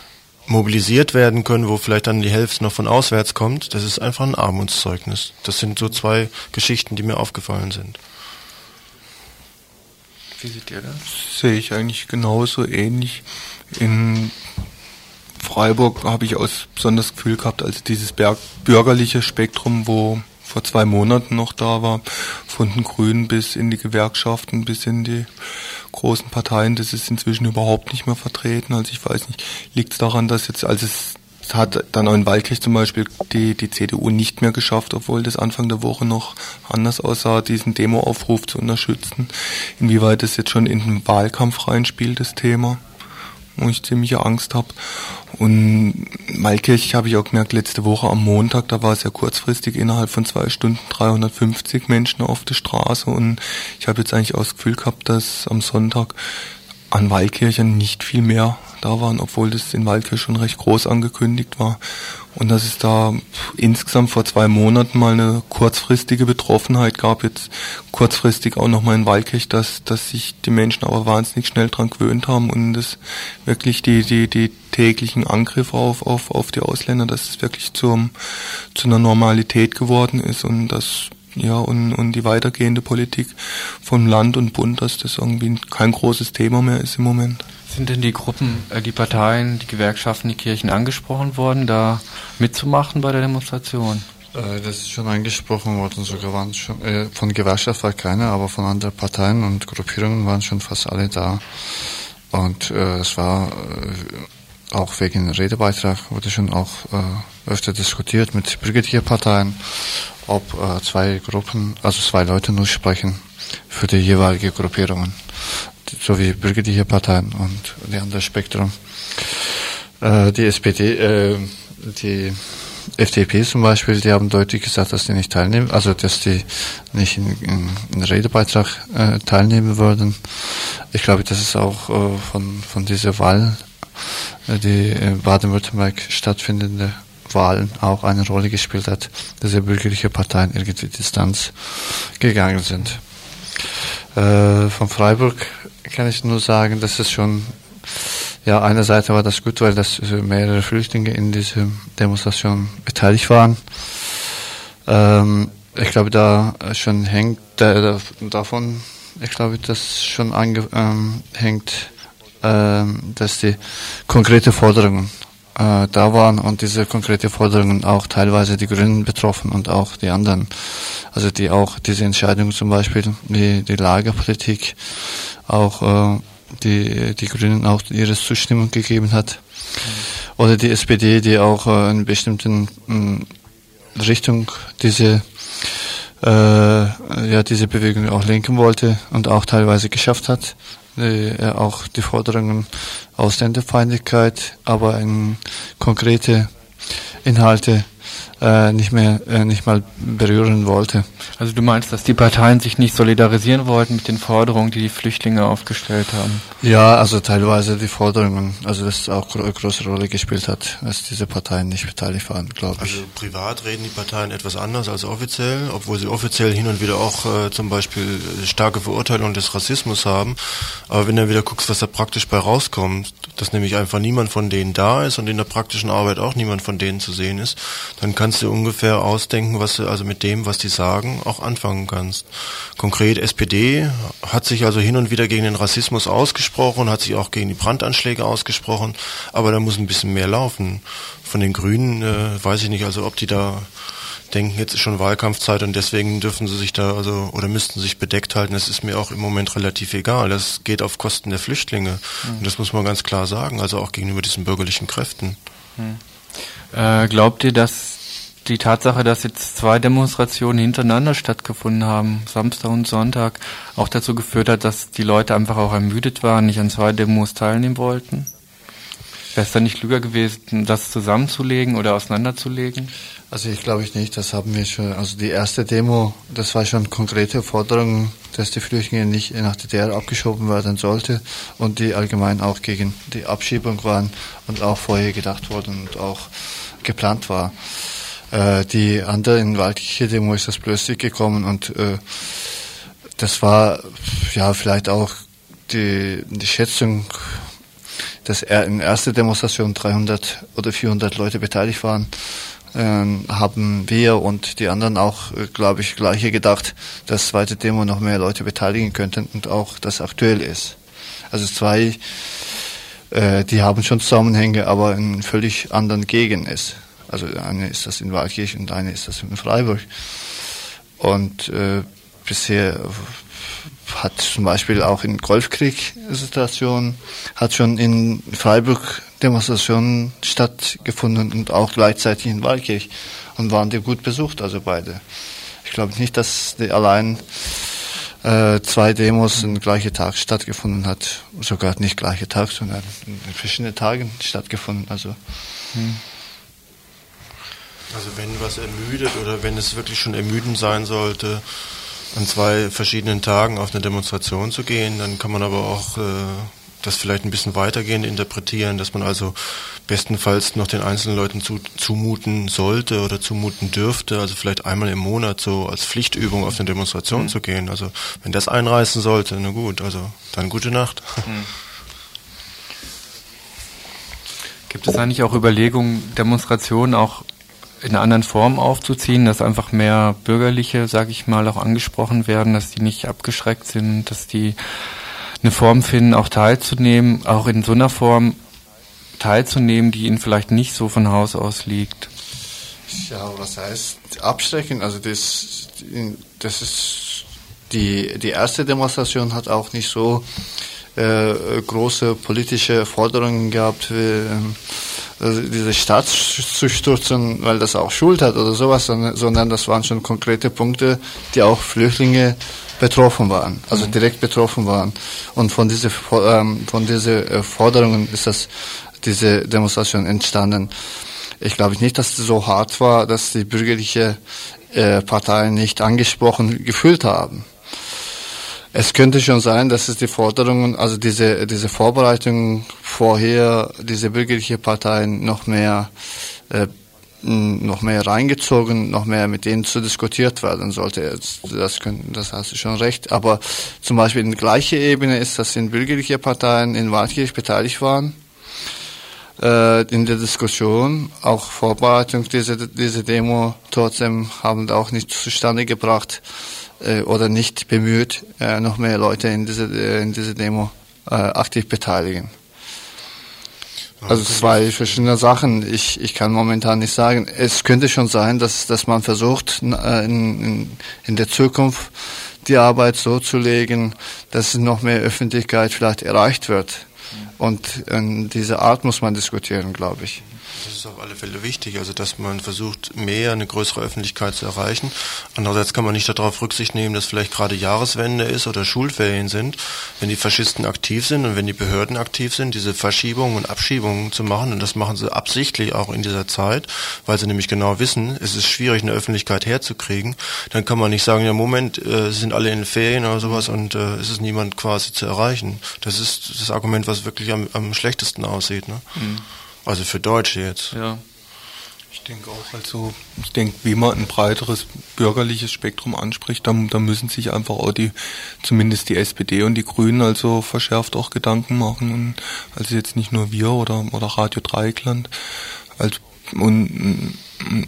mobilisiert werden können, wo vielleicht dann die Hälfte noch von auswärts kommt, das ist einfach ein Armutszeugnis. Das sind so zwei Geschichten, die mir aufgefallen sind. Wie seht ihr das? Sehe ich eigentlich genauso ähnlich. In Freiburg habe ich aus besonders Gefühl gehabt, als dieses bürgerliche Spektrum, wo vor zwei Monaten noch da war, von den Grünen bis in die Gewerkschaften, bis in die großen Parteien, das ist inzwischen überhaupt nicht mehr vertreten. Also ich weiß nicht, liegt es daran, dass jetzt, als es hat dann auch in Waldkirch zum Beispiel die, die CDU nicht mehr geschafft, obwohl das Anfang der Woche noch anders aussah, diesen Demoaufruf zu unterstützen. Inwieweit das jetzt schon in den Wahlkampf reinspielt, das Thema wo ich ziemliche Angst habe. Und Malkirch habe ich auch gemerkt, letzte Woche am Montag, da war es ja kurzfristig innerhalb von zwei Stunden 350 Menschen auf der Straße und ich habe jetzt eigentlich auch das Gefühl gehabt, dass am Sonntag an Waldkirchen nicht viel mehr da waren, obwohl das in Waldkirch schon recht groß angekündigt war. Und dass es da insgesamt vor zwei Monaten mal eine kurzfristige Betroffenheit gab, jetzt kurzfristig auch nochmal in Waldkirch, dass, dass sich die Menschen aber wahnsinnig schnell dran gewöhnt haben und das wirklich die, die, die täglichen Angriffe auf, auf, auf die Ausländer, dass es wirklich zum, zu einer Normalität geworden ist und dass ja, und, und die weitergehende Politik vom Land und Bund, dass das irgendwie kein großes Thema mehr ist im Moment. Sind denn die Gruppen, äh, die Parteien, die Gewerkschaften, die Kirchen angesprochen worden, da mitzumachen bei der Demonstration? Äh, das ist schon angesprochen worden, sogar waren schon, äh, von Gewerkschaft war keiner, aber von anderen Parteien und Gruppierungen waren schon fast alle da. Und äh, es war äh, auch wegen Redebeitrag wurde schon auch äh, öfter diskutiert mit Brigadier-Parteien ob zwei Gruppen, also zwei Leute nur sprechen. für die jeweiligen Gruppierungen, sowie bürgerliche Parteien und die andere Spektrum. Äh, die SPD, äh, die FDP zum Beispiel, die haben deutlich gesagt, dass die nicht teilnehmen, also dass die nicht in, in, in Redebeitrag äh, teilnehmen würden. Ich glaube, das ist auch äh, von, von dieser Wahl, äh, die in Baden-Württemberg stattfindende Wahlen auch eine Rolle gespielt hat, dass die bürgerliche Parteien irgendwie Distanz gegangen sind. Äh, von Freiburg kann ich nur sagen, dass es schon ja, einerseits war das gut, weil das mehrere Flüchtlinge in dieser Demonstration beteiligt waren. Ähm, ich glaube, da schon hängt da, davon, ich glaube, das schon ange, ähm, hängt, ähm, dass die konkrete Forderungen äh, da waren und diese konkrete Forderungen auch teilweise die Grünen betroffen und auch die anderen. Also die auch diese Entscheidung zum Beispiel, die, die Lagerpolitik auch äh, die die Grünen auch ihre Zustimmung gegeben hat. Oder die SPD, die auch äh, in bestimmten mh, Richtung diese äh, ja diese Bewegung auch lenken wollte und auch teilweise geschafft hat. Äh, auch die Forderungen Ausländerfeindlichkeit, aber in konkrete Inhalte äh, nicht mehr äh, nicht mal berühren wollte. Also du meinst, dass die Parteien sich nicht solidarisieren wollten mit den Forderungen, die die Flüchtlinge aufgestellt haben? Ja, also teilweise die Forderungen, also das auch eine große Rolle gespielt hat, dass diese Parteien nicht beteiligt waren, glaube ich. Also privat reden die Parteien etwas anders als offiziell, obwohl sie offiziell hin und wieder auch äh, zum Beispiel starke Verurteilung des Rassismus haben. Aber wenn du wieder guckst, was da praktisch bei rauskommt, dass nämlich einfach niemand von denen da ist und in der praktischen Arbeit auch niemand von denen zu sehen ist, dann kannst du ungefähr ausdenken, was du also mit dem, was die sagen, auch anfangen kannst. Konkret SPD hat sich also hin und wieder gegen den Rassismus ausgesprochen, hat sich auch gegen die Brandanschläge ausgesprochen, aber da muss ein bisschen mehr laufen. Von den Grünen äh, weiß ich nicht, also ob die da denken, jetzt ist schon Wahlkampfzeit und deswegen dürfen sie sich da also oder müssten sich bedeckt halten. Das ist mir auch im Moment relativ egal. Das geht auf Kosten der Flüchtlinge. Mhm. Und das muss man ganz klar sagen, also auch gegenüber diesen bürgerlichen Kräften. Mhm. Äh, glaubt ihr, dass die Tatsache, dass jetzt zwei Demonstrationen hintereinander stattgefunden haben, Samstag und Sonntag, auch dazu geführt hat, dass die Leute einfach auch ermüdet waren, nicht an zwei Demos teilnehmen wollten? Wäre es dann nicht klüger gewesen, das zusammenzulegen oder auseinanderzulegen? Also ich glaube ich nicht, das haben wir schon, also die erste Demo, das war schon konkrete Forderung, dass die Flüchtlinge nicht nach DDR abgeschoben werden sollte und die allgemein auch gegen die Abschiebung waren und auch vorher gedacht worden und auch geplant war. Äh, die andere in Waldkirche Demo ist das plötzlich gekommen und äh, das war ja vielleicht auch die, die Schätzung, dass er in erster Demonstration 300 oder 400 Leute beteiligt waren, äh, haben wir und die anderen auch, äh, glaube ich, gleiche gedacht, dass zweite Demo noch mehr Leute beteiligen könnten und auch das aktuell ist. Also zwei, äh, die haben schon Zusammenhänge, aber in völlig anderen Gegenden ist. Also eine ist das in Waldkirch und eine ist das in Freiburg. Und äh, bisher hat zum Beispiel auch in Golfkrieg-Situationen, hat schon in Freiburg Demonstrationen stattgefunden und auch gleichzeitig in Waldkirch und waren die gut besucht, also beide. Ich glaube nicht, dass die allein äh, zwei Demos im gleichen Tag stattgefunden hat, sogar nicht gleiche Tag, sondern in verschiedenen Tagen stattgefunden. Also hm. Also wenn was ermüdet oder wenn es wirklich schon ermüdend sein sollte, an zwei verschiedenen Tagen auf eine Demonstration zu gehen, dann kann man aber auch äh, das vielleicht ein bisschen weitergehend interpretieren, dass man also bestenfalls noch den einzelnen Leuten zu, zumuten sollte oder zumuten dürfte, also vielleicht einmal im Monat so als Pflichtübung auf eine Demonstration mhm. zu gehen. Also wenn das einreißen sollte, na gut, also dann gute Nacht. Mhm. Gibt es eigentlich auch Überlegungen, Demonstrationen auch in einer anderen Form aufzuziehen, dass einfach mehr Bürgerliche, sage ich mal, auch angesprochen werden, dass die nicht abgeschreckt sind, dass die eine Form finden, auch teilzunehmen, auch in so einer Form teilzunehmen, die ihnen vielleicht nicht so von Haus aus liegt. Ja, was heißt abschrecken? Also das, das ist die die erste Demonstration hat auch nicht so äh, große politische Forderungen gehabt. Wie, ähm, also diese Stadt zu stürzen, weil das auch Schuld hat oder sowas, sondern das waren schon konkrete Punkte, die auch Flüchtlinge betroffen waren, also Mhm. direkt betroffen waren. Und von diese ähm, von diese äh, Forderungen ist das diese Demonstration entstanden. Ich glaube nicht, dass es so hart war, dass die bürgerliche äh, Parteien nicht angesprochen gefühlt haben. Es könnte schon sein, dass es die Forderungen, also diese, diese Vorbereitungen vorher, diese bürgerliche Parteien noch mehr, äh, noch mehr reingezogen, noch mehr mit denen zu diskutiert werden sollte. Das, können, das hast du schon recht. Aber zum Beispiel in gleicher Ebene ist, dass in bürgerliche Parteien in Waldkirch beteiligt waren äh, in der Diskussion, auch Vorbereitung dieser, dieser Demo trotzdem haben auch nicht zustande gebracht äh, oder nicht bemüht, äh, noch mehr Leute in diese, äh, in diese Demo äh, aktiv beteiligen. Also zwei verschiedene Sachen. Ich, ich kann momentan nicht sagen. Es könnte schon sein, dass, dass man versucht, äh, in, in, in der Zukunft die Arbeit so zu legen, dass noch mehr Öffentlichkeit vielleicht erreicht wird. Und in dieser Art muss man diskutieren, glaube ich. Das ist auf alle Fälle wichtig, also dass man versucht, mehr eine größere Öffentlichkeit zu erreichen. Andererseits kann man nicht darauf Rücksicht nehmen, dass vielleicht gerade Jahreswende ist oder Schulferien sind. Wenn die Faschisten aktiv sind und wenn die Behörden aktiv sind, diese Verschiebungen und Abschiebungen zu machen, und das machen sie absichtlich auch in dieser Zeit, weil sie nämlich genau wissen, es ist schwierig, eine Öffentlichkeit herzukriegen, dann kann man nicht sagen, ja Moment, äh, sie sind alle in Ferien oder sowas und äh, es ist niemand quasi zu erreichen. Das ist das Argument, was wirklich am, am schlechtesten aussieht. Ne? Mhm. Also für Deutsche jetzt. Ja. Ich denke auch, also ich denke, wie man ein breiteres bürgerliches Spektrum anspricht, da, da müssen sich einfach auch die, zumindest die SPD und die Grünen also verschärft auch Gedanken machen. Und also jetzt nicht nur wir oder, oder Radio Dreieckland. Also, und,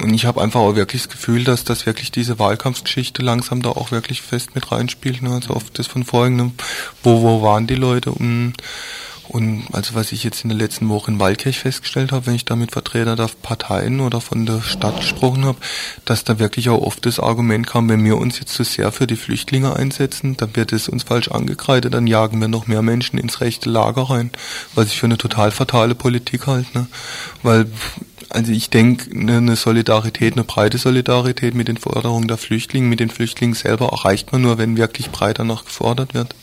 und ich habe einfach auch wirklich das Gefühl, dass das wirklich diese Wahlkampfgeschichte langsam da auch wirklich fest mit reinspielt. Ne? Also oft das von vorhin, ne? wo, wo waren die Leute und und also was ich jetzt in der letzten Woche in Waldkirch festgestellt habe, wenn ich da mit Vertretern der Parteien oder von der Stadt gesprochen habe, dass da wirklich auch oft das Argument kam, wenn wir uns jetzt zu sehr für die Flüchtlinge einsetzen, dann wird es uns falsch angekreidet, dann jagen wir noch mehr Menschen ins rechte Lager rein, was ich für eine total fatale Politik halte. Ne? Weil also ich denke, eine Solidarität, eine breite Solidarität mit den Forderungen der Flüchtlinge, mit den Flüchtlingen selber erreicht man nur, wenn wirklich breit danach gefordert wird.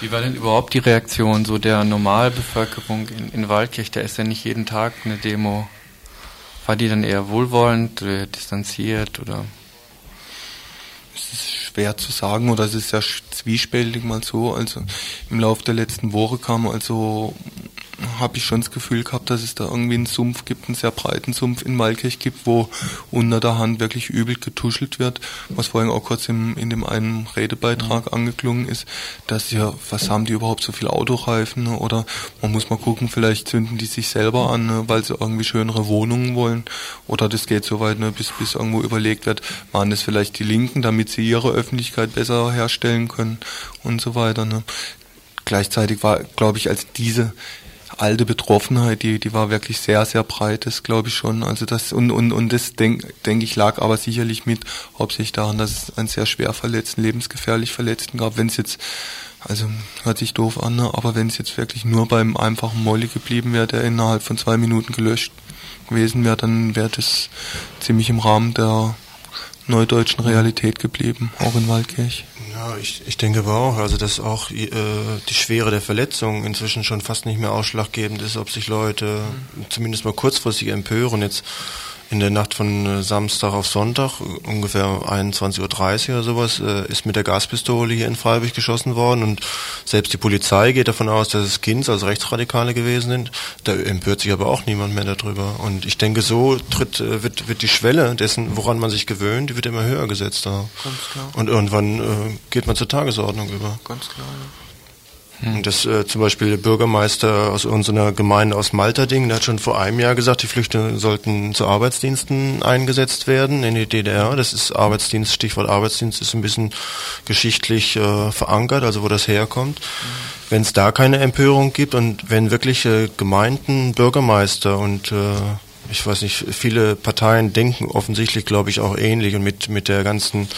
Wie war denn überhaupt die Reaktion so der Normalbevölkerung in, in Waldkirch? Da ist ja nicht jeden Tag eine Demo. War die dann eher wohlwollend oder distanziert oder? Es ist schwer zu sagen oder es ist ja zwiespältig mal so. Also im Laufe der letzten Woche kam also habe ich schon das Gefühl gehabt, dass es da irgendwie einen Sumpf gibt, einen sehr breiten Sumpf in Malkirch gibt, wo unter der Hand wirklich übel getuschelt wird, was vorhin auch kurz im, in dem einen Redebeitrag angeklungen ist, dass ja, was haben die überhaupt so viel Autoreifen ne? oder man muss mal gucken, vielleicht zünden die sich selber an, ne? weil sie irgendwie schönere Wohnungen wollen oder das geht so weit, ne? bis, bis irgendwo überlegt wird, waren das vielleicht die Linken, damit sie ihre Öffentlichkeit besser herstellen können und so weiter. Ne? Gleichzeitig war, glaube ich, als diese alte Betroffenheit, die, die war wirklich sehr, sehr breit, das glaube ich schon. Also das, und, und, und das denke denk ich lag aber sicherlich mit hauptsächlich daran, dass es einen sehr schwer verletzten, lebensgefährlich Verletzten gab. Wenn es jetzt, also hört sich doof an, ne? aber wenn es jetzt wirklich nur beim einfachen Molly geblieben wäre, der innerhalb von zwei Minuten gelöscht gewesen wäre, dann wäre das ziemlich im Rahmen der neudeutschen Realität geblieben, auch in Waldkirch. Ja, ich, ich denke aber auch, also dass auch äh, die Schwere der Verletzung inzwischen schon fast nicht mehr ausschlaggebend ist, ob sich Leute zumindest mal kurzfristig empören. Jetzt in der Nacht von äh, Samstag auf Sonntag, äh, ungefähr 21.30 Uhr oder sowas, äh, ist mit der Gaspistole hier in Freiburg geschossen worden und selbst die Polizei geht davon aus, dass es Kinds, also Rechtsradikale gewesen sind. Da empört sich aber auch niemand mehr darüber. Und ich denke, so tritt, äh, wird, wird die Schwelle dessen, woran man sich gewöhnt, die wird immer höher gesetzt. Da. Ganz klar. Und irgendwann äh, geht man zur Tagesordnung über. Ganz klar, Und das äh, zum Beispiel der Bürgermeister aus unserer Gemeinde aus Malterding, der hat schon vor einem Jahr gesagt, die Flüchtlinge sollten zu Arbeitsdiensten eingesetzt werden in die DDR. Das ist Arbeitsdienst, Stichwort Arbeitsdienst ist ein bisschen geschichtlich äh, verankert, also wo das herkommt. Wenn es da keine Empörung gibt und wenn wirklich äh, Gemeinden, Bürgermeister und äh, ich weiß nicht, viele Parteien denken offensichtlich, glaube ich, auch ähnlich und mit, mit der ganzen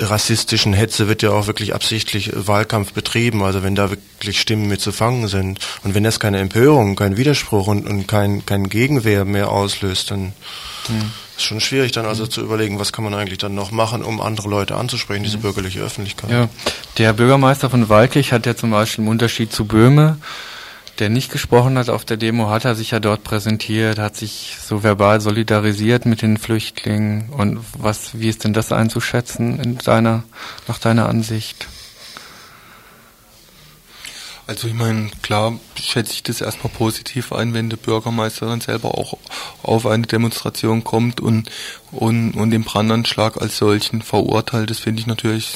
rassistischen Hetze wird ja auch wirklich absichtlich äh, Wahlkampf betrieben, also wenn da wirklich Stimmen mit zu fangen sind. Und wenn das keine Empörung, kein Widerspruch und, und kein, kein Gegenwehr mehr auslöst, dann ist schon schwierig dann also zu überlegen, was kann man eigentlich dann noch machen, um andere Leute anzusprechen, diese bürgerliche Öffentlichkeit. Ja, der Bürgermeister von Walkirch hat ja zum Beispiel im Unterschied zu Böhme, der nicht gesprochen hat auf der Demo, hat er sich ja dort präsentiert, hat sich so verbal solidarisiert mit den Flüchtlingen und was, wie ist denn das einzuschätzen in deiner, nach deiner Ansicht? Also ich meine, klar schätze ich das erstmal positiv ein, wenn der Bürgermeister dann selber auch auf eine Demonstration kommt und, und, und den Brandanschlag als solchen verurteilt. Das finde ich natürlich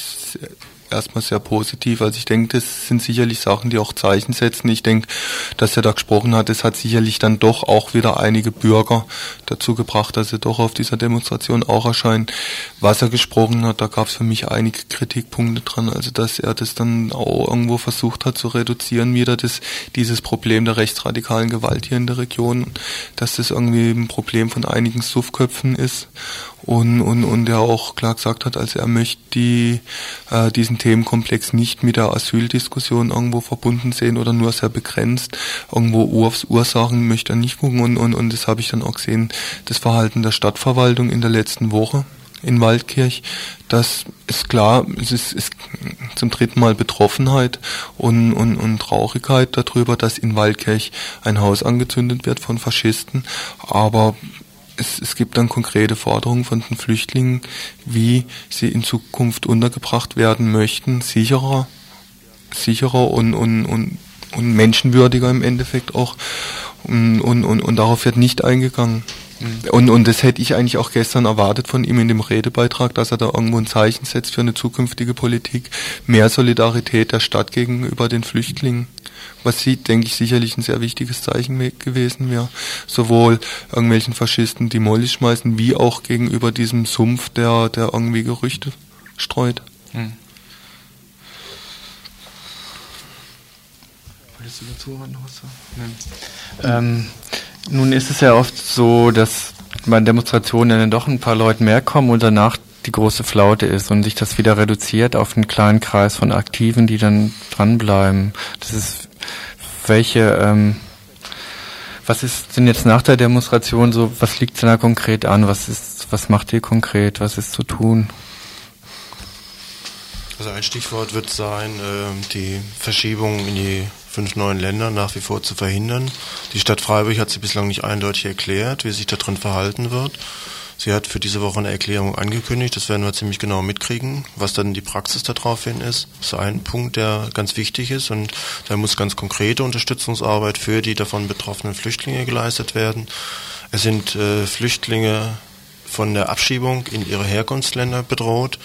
erstmal sehr positiv. Also ich denke, das sind sicherlich Sachen, die auch Zeichen setzen. Ich denke, dass er da gesprochen hat, das hat sicherlich dann doch auch wieder einige Bürger dazu gebracht, dass sie doch auf dieser Demonstration auch erscheinen. Was er gesprochen hat, da gab es für mich einige Kritikpunkte dran. Also dass er das dann auch irgendwo versucht hat zu reduzieren, wieder das, dieses Problem der rechtsradikalen Gewalt hier in der Region, dass das irgendwie ein Problem von einigen Suffköpfen ist und, und, und er auch klar gesagt hat, also er möchte die, äh, diesen Themenkomplex nicht mit der Asyldiskussion irgendwo verbunden sehen oder nur sehr begrenzt. Irgendwo Urs Ursachen möchte er nicht gucken und, und, und das habe ich dann auch gesehen, das Verhalten der Stadtverwaltung in der letzten Woche in Waldkirch. Das ist klar, es ist, ist zum dritten Mal Betroffenheit und, und, und Traurigkeit darüber, dass in Waldkirch ein Haus angezündet wird von Faschisten. Aber es, es gibt dann konkrete Forderungen von den Flüchtlingen, wie sie in Zukunft untergebracht werden möchten, sicherer, sicherer und, und, und, und menschenwürdiger im Endeffekt auch. Und, und, und, und darauf wird nicht eingegangen. Mhm. Und, und das hätte ich eigentlich auch gestern erwartet von ihm in dem Redebeitrag, dass er da irgendwo ein Zeichen setzt für eine zukünftige Politik. Mehr Solidarität der Stadt gegenüber den Flüchtlingen was sie, denke ich, sicherlich ein sehr wichtiges Zeichen gewesen wäre. Sowohl irgendwelchen Faschisten, die Molly schmeißen, wie auch gegenüber diesem Sumpf, der, der irgendwie Gerüchte streut. Hm. Wolltest du dazu noch was sagen? Ähm, nun ist es ja oft so, dass bei Demonstrationen dann doch ein paar Leute mehr kommen und danach die große Flaute ist und sich das wieder reduziert auf einen kleinen Kreis von Aktiven, die dann dranbleiben. Das ist welche, ähm, was ist denn jetzt nach der Demonstration so, was liegt denn da konkret an? Was ist, was macht ihr konkret? Was ist zu tun? Also ein Stichwort wird sein, äh, die Verschiebung in die fünf neuen Länder nach wie vor zu verhindern. Die Stadt Freiburg hat sie bislang nicht eindeutig erklärt, wie sich da drin verhalten wird. Sie hat für diese Woche eine Erklärung angekündigt, das werden wir ziemlich genau mitkriegen, was dann die Praxis daraufhin ist. Das ist ein Punkt, der ganz wichtig ist und da muss ganz konkrete Unterstützungsarbeit für die davon betroffenen Flüchtlinge geleistet werden. Es sind äh, Flüchtlinge von der Abschiebung in ihre Herkunftsländer bedroht.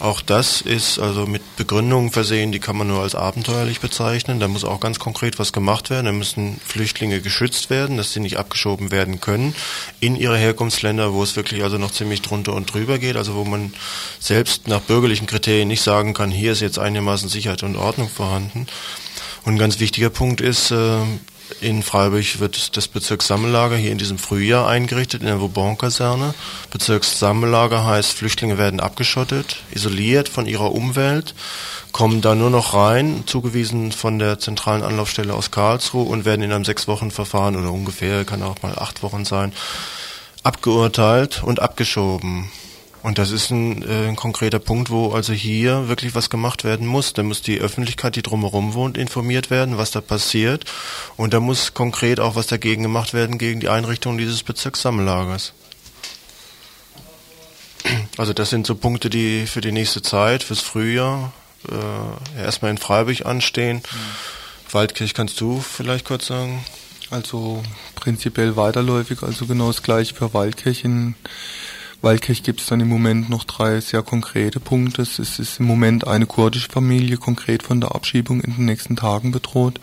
Auch das ist also mit Begründungen versehen, die kann man nur als abenteuerlich bezeichnen. Da muss auch ganz konkret was gemacht werden. Da müssen Flüchtlinge geschützt werden, dass sie nicht abgeschoben werden können in ihre Herkunftsländer, wo es wirklich also noch ziemlich drunter und drüber geht, also wo man selbst nach bürgerlichen Kriterien nicht sagen kann, hier ist jetzt einigermaßen Sicherheit und Ordnung vorhanden. Und ein ganz wichtiger Punkt ist, äh, in Freiburg wird das Bezirkssammellager hier in diesem Frühjahr eingerichtet, in der Vauban-Kaserne. Bezirkssammellager heißt, Flüchtlinge werden abgeschottet, isoliert von ihrer Umwelt, kommen da nur noch rein, zugewiesen von der zentralen Anlaufstelle aus Karlsruhe und werden in einem sechs Wochen Verfahren oder ungefähr, kann auch mal acht Wochen sein, abgeurteilt und abgeschoben. Und das ist ein, äh, ein konkreter Punkt, wo also hier wirklich was gemacht werden muss. Da muss die Öffentlichkeit, die drumherum wohnt, informiert werden, was da passiert. Und da muss konkret auch was dagegen gemacht werden gegen die Einrichtung dieses Bezirkssammellagers. Also das sind so Punkte, die für die nächste Zeit, fürs Frühjahr, äh, erstmal in Freiburg anstehen. Mhm. Waldkirch, kannst du vielleicht kurz sagen? Also prinzipiell weiterläufig, also genau das gleiche für Waldkirch in Waldkirch gibt es dann im Moment noch drei sehr konkrete Punkte. Es ist im Moment eine kurdische Familie konkret von der Abschiebung in den nächsten Tagen bedroht,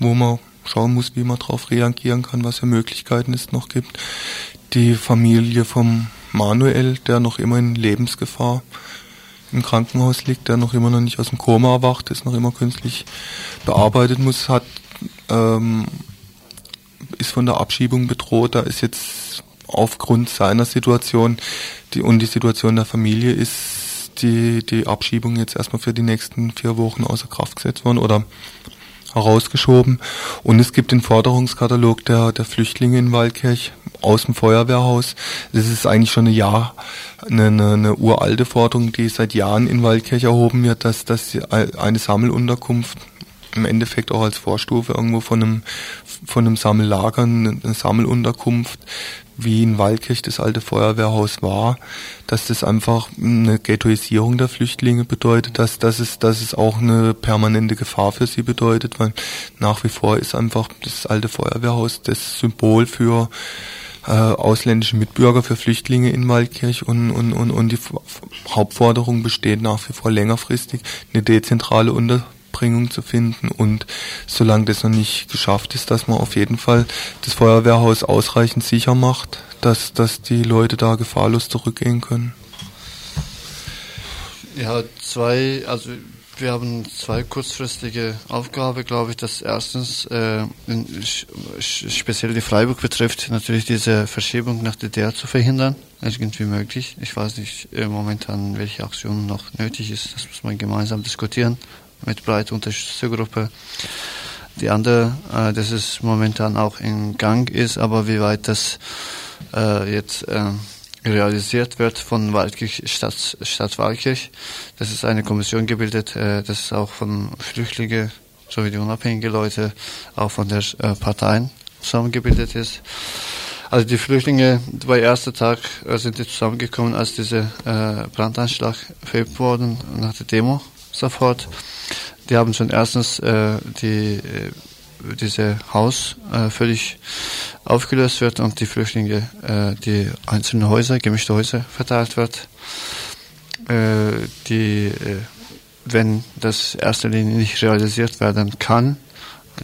wo man schauen muss, wie man darauf reagieren kann, was für Möglichkeiten es noch gibt. Die Familie vom Manuel, der noch immer in Lebensgefahr im Krankenhaus liegt, der noch immer noch nicht aus dem Koma erwacht ist, noch immer künstlich bearbeitet muss, hat ähm, ist von der Abschiebung bedroht. Da ist jetzt aufgrund seiner Situation die, und die Situation der Familie ist die, die Abschiebung jetzt erstmal für die nächsten vier Wochen außer Kraft gesetzt worden oder herausgeschoben. Und es gibt den Forderungskatalog der, der Flüchtlinge in Waldkirch aus dem Feuerwehrhaus. Das ist eigentlich schon ein Jahr, eine, eine, eine uralte Forderung, die seit Jahren in Waldkirch erhoben wird, dass, dass eine Sammelunterkunft im Endeffekt auch als Vorstufe irgendwo von einem, von einem Sammellager, eine Sammelunterkunft, wie in Waldkirch das alte Feuerwehrhaus war, dass das einfach eine Ghettoisierung der Flüchtlinge bedeutet, dass, dass, es, dass es auch eine permanente Gefahr für sie bedeutet, weil nach wie vor ist einfach das alte Feuerwehrhaus das Symbol für äh, ausländische Mitbürger, für Flüchtlinge in Waldkirch und, und, und, und die Hauptforderung besteht nach wie vor längerfristig eine dezentrale Unter Unterbringung zu finden und solange das noch nicht geschafft ist, dass man auf jeden Fall das Feuerwehrhaus ausreichend sicher macht, dass, dass die Leute da gefahrlos zurückgehen können. Ja, zwei, also wir haben zwei kurzfristige Aufgaben, glaube ich. Das erstens, äh, speziell die Freiburg betrifft, natürlich diese Verschiebung nach DDR zu verhindern, irgendwie möglich. Ich weiß nicht äh, momentan, welche Aktion noch nötig ist. Das muss man gemeinsam diskutieren mit breiter Unterstützergruppe. Die andere, äh, dass es momentan auch in Gang ist, aber wie weit das äh, jetzt äh, realisiert wird von Waldkirch, Stadt, Stadt Waldkirch. Das ist eine Kommission gebildet, äh, das ist auch von Flüchtlingen sowie die unabhängigen Leute, auch von der äh, Parteien zusammengebildet ist. Also die Flüchtlinge bei erster Tag äh, sind die zusammengekommen, als dieser äh, Brandanschlag verübt wurde nach der Demo sofort. Die haben schon erstens äh, die, äh, diese Haus äh, völlig aufgelöst wird und die Flüchtlinge, äh, die einzelnen Häuser, gemischte Häuser verteilt wird. Äh, die, äh, wenn das erster Linie nicht realisiert werden kann,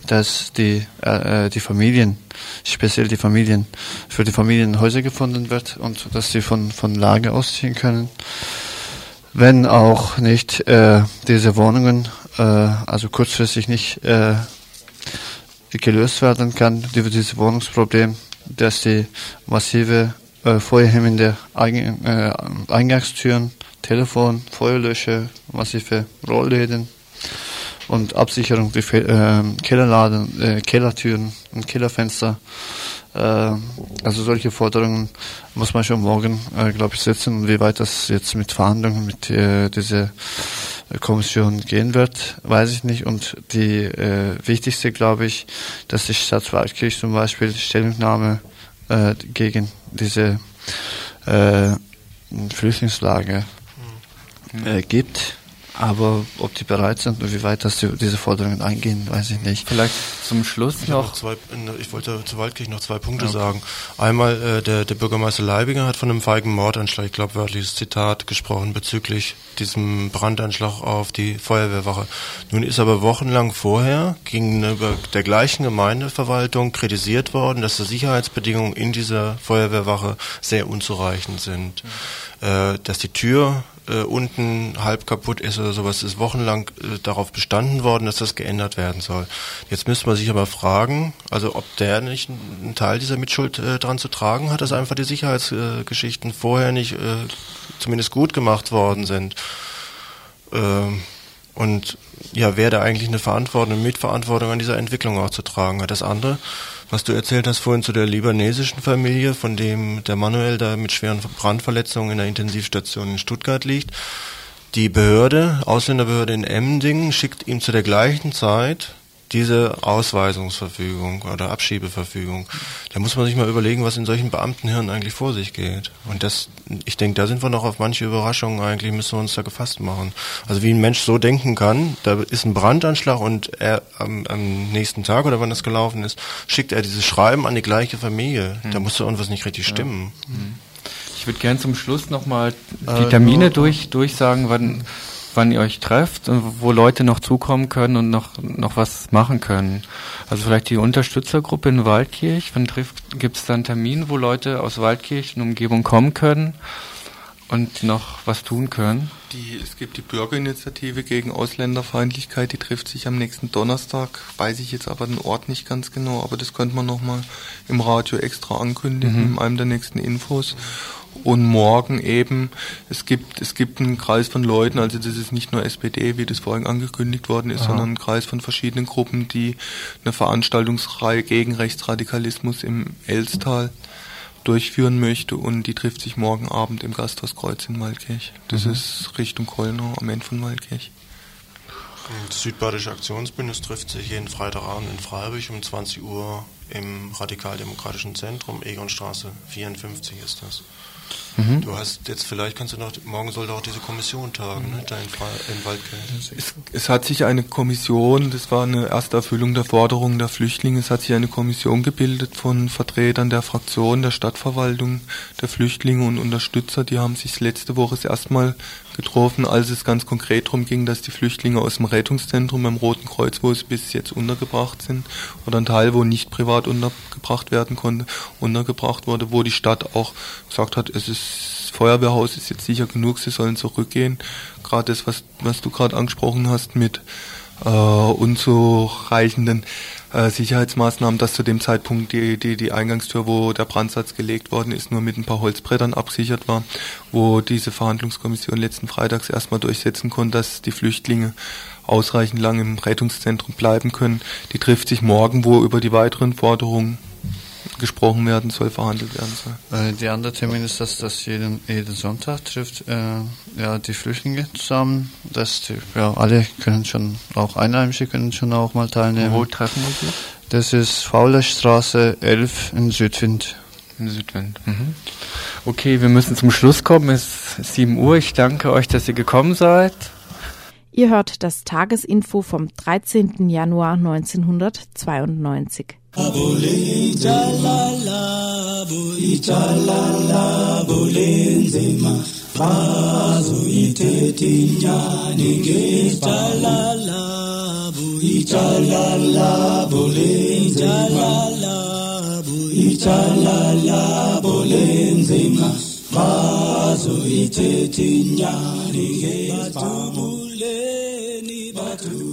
dass die, äh, die Familien, speziell die Familien, für die Familien Häuser gefunden wird und dass sie von, von Lager ausziehen können wenn auch nicht äh, diese Wohnungen äh, also kurzfristig nicht äh, gelöst werden kann, dieses Wohnungsproblem, dass die massive äh, feuerhemmende Eing äh, Eingangstüren, Telefon, Feuerlöscher, massive Rollläden und Absicherung der äh, Kellerladen, äh, Kellertüren und Kellerfenster äh, also solche Forderungen muss man schon morgen, äh, glaube ich, setzen. Und wie weit das jetzt mit Verhandlungen mit äh, dieser Kommission gehen wird, weiß ich nicht. Und die äh, wichtigste, glaube ich, dass die Stadt Waldkirch zum Beispiel Stellungnahme gegen diese Flüchtlingslage äh, gibt aber ob die bereit sind und wie weit das die, diese Forderungen eingehen, weiß ich nicht. Vielleicht zum Schluss ich noch. noch zwei, ich wollte zu Waldkirch noch zwei Punkte okay. sagen. Einmal, äh, der, der Bürgermeister Leibinger hat von einem feigen Mordanschlag, ich glaube wörtliches Zitat, gesprochen bezüglich diesem Brandanschlag auf die Feuerwehrwache. Nun ist aber wochenlang vorher gegenüber der gleichen Gemeindeverwaltung kritisiert worden, dass die Sicherheitsbedingungen in dieser Feuerwehrwache sehr unzureichend sind. Mhm. Äh, dass die Tür äh, unten halb kaputt ist oder sowas, ist wochenlang äh, darauf bestanden worden, dass das geändert werden soll. Jetzt müsste man sich aber fragen, also ob der nicht einen Teil dieser Mitschuld äh, dran zu tragen hat, dass einfach die Sicherheitsgeschichten vorher nicht äh, zumindest gut gemacht worden sind. Ähm, und ja, wer da eigentlich eine Verantwortung, eine Mitverantwortung an dieser Entwicklung auch zu tragen hat. Das andere, was du erzählt hast vorhin zu der libanesischen Familie, von dem der Manuel da mit schweren Brandverletzungen in der Intensivstation in Stuttgart liegt. Die Behörde, Ausländerbehörde in Emding, schickt ihm zu der gleichen Zeit diese Ausweisungsverfügung oder Abschiebeverfügung. Da muss man sich mal überlegen, was in solchen Beamtenhirnen eigentlich vor sich geht. Und das, ich denke, da sind wir noch auf manche Überraschungen eigentlich, müssen wir uns da gefasst machen. Also wie ein Mensch so denken kann, da ist ein Brandanschlag und er am, am nächsten Tag oder wann das gelaufen ist, schickt er dieses Schreiben an die gleiche Familie. Hm. Da muss doch irgendwas nicht richtig stimmen. Ja. Hm. Ich würde gerne zum Schluss nochmal die äh, Termine durch, durchsagen, wann wann ihr euch trefft und wo Leute noch zukommen können und noch, noch was machen können. Also vielleicht die Unterstützergruppe in Waldkirch. Wann gibt es da einen Termin, wo Leute aus Waldkirch und Umgebung kommen können und noch was tun können? Die, es gibt die Bürgerinitiative gegen Ausländerfeindlichkeit, die trifft sich am nächsten Donnerstag. Weiß ich jetzt aber den Ort nicht ganz genau, aber das könnte man nochmal im Radio extra ankündigen, mhm. in einem der nächsten Infos und morgen eben, es gibt, es gibt einen Kreis von Leuten, also das ist nicht nur SPD, wie das vorhin angekündigt worden ist, Aha. sondern ein Kreis von verschiedenen Gruppen, die eine Veranstaltungsreihe gegen Rechtsradikalismus im Elstal durchführen möchte und die trifft sich morgen Abend im Gasthaus Kreuz in Waldkirch. Das mhm. ist Richtung Kölner am Ende von Waldkirch. Das Südbadische Aktionsbündnis trifft sich jeden Freitagabend in Freiburg um 20 Uhr im Radikaldemokratischen Zentrum, Egonstraße 54 ist das. Mhm. Du hast jetzt vielleicht kannst du noch morgen soll doch diese Kommission tagen, ne, da in, in Waldkirch. Es, es, hat sich eine Kommission, das war eine erste Erfüllung der Forderungen der Flüchtlinge, es hat sich eine Kommission gebildet von Vertretern der Fraktion, der Stadtverwaltung, der Flüchtlinge und Unterstützer, die haben sich letzte Woche das erste Mal getroffen, als es ganz konkret darum ging, dass die Flüchtlinge aus dem Rettungszentrum beim Roten Kreuz, wo sie bis jetzt untergebracht sind, oder ein Teil, wo nicht privat untergebracht werden konnte, untergebracht wurde, wo die Stadt auch gesagt hat, es ist Feuerwehrhaus ist jetzt sicher genug, sie sollen zurückgehen. Gerade das, was, was du gerade angesprochen hast mit äh, unzureichenden äh, Sicherheitsmaßnahmen, dass zu dem Zeitpunkt die, die, die Eingangstür, wo der Brandsatz gelegt worden ist, nur mit ein paar Holzbrettern abgesichert war, wo diese Verhandlungskommission letzten Freitags erstmal durchsetzen konnte, dass die Flüchtlinge ausreichend lang im Rettungszentrum bleiben können. Die trifft sich morgen, wo über die weiteren Forderungen gesprochen werden soll, verhandelt werden soll. Äh, die andere Termin ist, dass das jeden, jeden Sonntag trifft äh, ja, die Flüchtlinge zusammen. Das, die, ja, alle können schon, auch Einheimische können schon auch mal teilnehmen. Wo treffen wir sie? Das ist Faulerstraße 11 in Südwind. In Südwind. Mhm. Okay, wir müssen zum Schluss kommen. Es ist 7 Uhr. Ich danke euch, dass ihr gekommen seid. Ihr hört das Tagesinfo vom 13. Januar 1992. abole ijálálá bo ijálálá bole nzima bazo ithethi nyani ngejálálá bo ijálálá bole nzima ijálálá bole nzima bazo ithethi nyani ngejálálá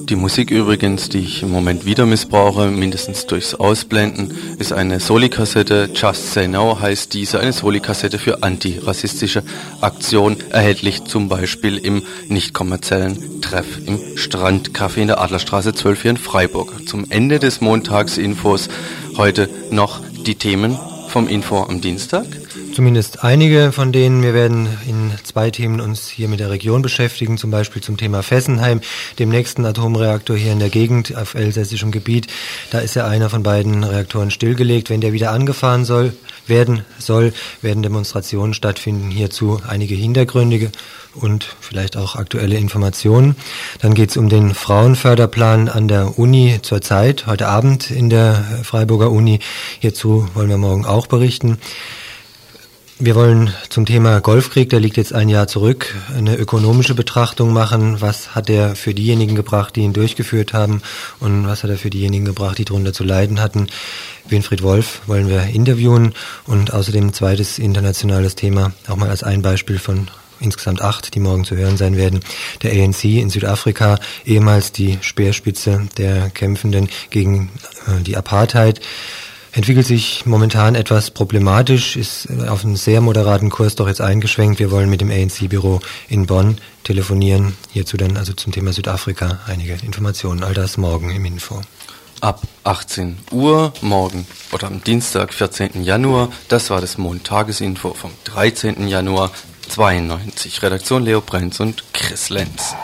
Die Musik übrigens, die ich im Moment wieder missbrauche, mindestens durchs Ausblenden, ist eine Soli-Kassette. Just Say Now heißt diese, eine Soli-Kassette für antirassistische Aktion, erhältlich zum Beispiel im nicht kommerziellen Treff im Strandcafé in der Adlerstraße 12 hier in Freiburg. Zum Ende des Montagsinfos heute noch die Themen vom Info am Dienstag. Zumindest einige von denen. Wir werden in zwei Themen uns hier mit der Region beschäftigen, zum Beispiel zum Thema Fessenheim, dem nächsten Atomreaktor hier in der Gegend auf elsässischem Gebiet. Da ist ja einer von beiden Reaktoren stillgelegt. Wenn der wieder angefahren soll, werden soll, werden Demonstrationen stattfinden. Hierzu einige hintergründige und vielleicht auch aktuelle Informationen. Dann geht es um den Frauenförderplan an der Uni zurzeit, heute Abend in der Freiburger Uni. Hierzu wollen wir morgen auch berichten. Wir wollen zum Thema Golfkrieg, der liegt jetzt ein Jahr zurück, eine ökonomische Betrachtung machen. Was hat er für diejenigen gebracht, die ihn durchgeführt haben und was hat er für diejenigen gebracht, die darunter zu leiden hatten? Winfried Wolf wollen wir interviewen und außerdem ein zweites internationales Thema, auch mal als ein Beispiel von insgesamt acht, die morgen zu hören sein werden. Der ANC in Südafrika, ehemals die Speerspitze der Kämpfenden gegen äh, die Apartheid entwickelt sich momentan etwas problematisch, ist auf einen sehr moderaten Kurs doch jetzt eingeschwenkt. Wir wollen mit dem ANC-Büro in Bonn telefonieren. Hierzu dann also zum Thema Südafrika einige Informationen. All das morgen im Info. Ab 18 Uhr morgen oder am Dienstag, 14. Januar, das war das Montagesinfo vom 13. Januar 92. Redaktion Leo Brenz und Chris Lenz.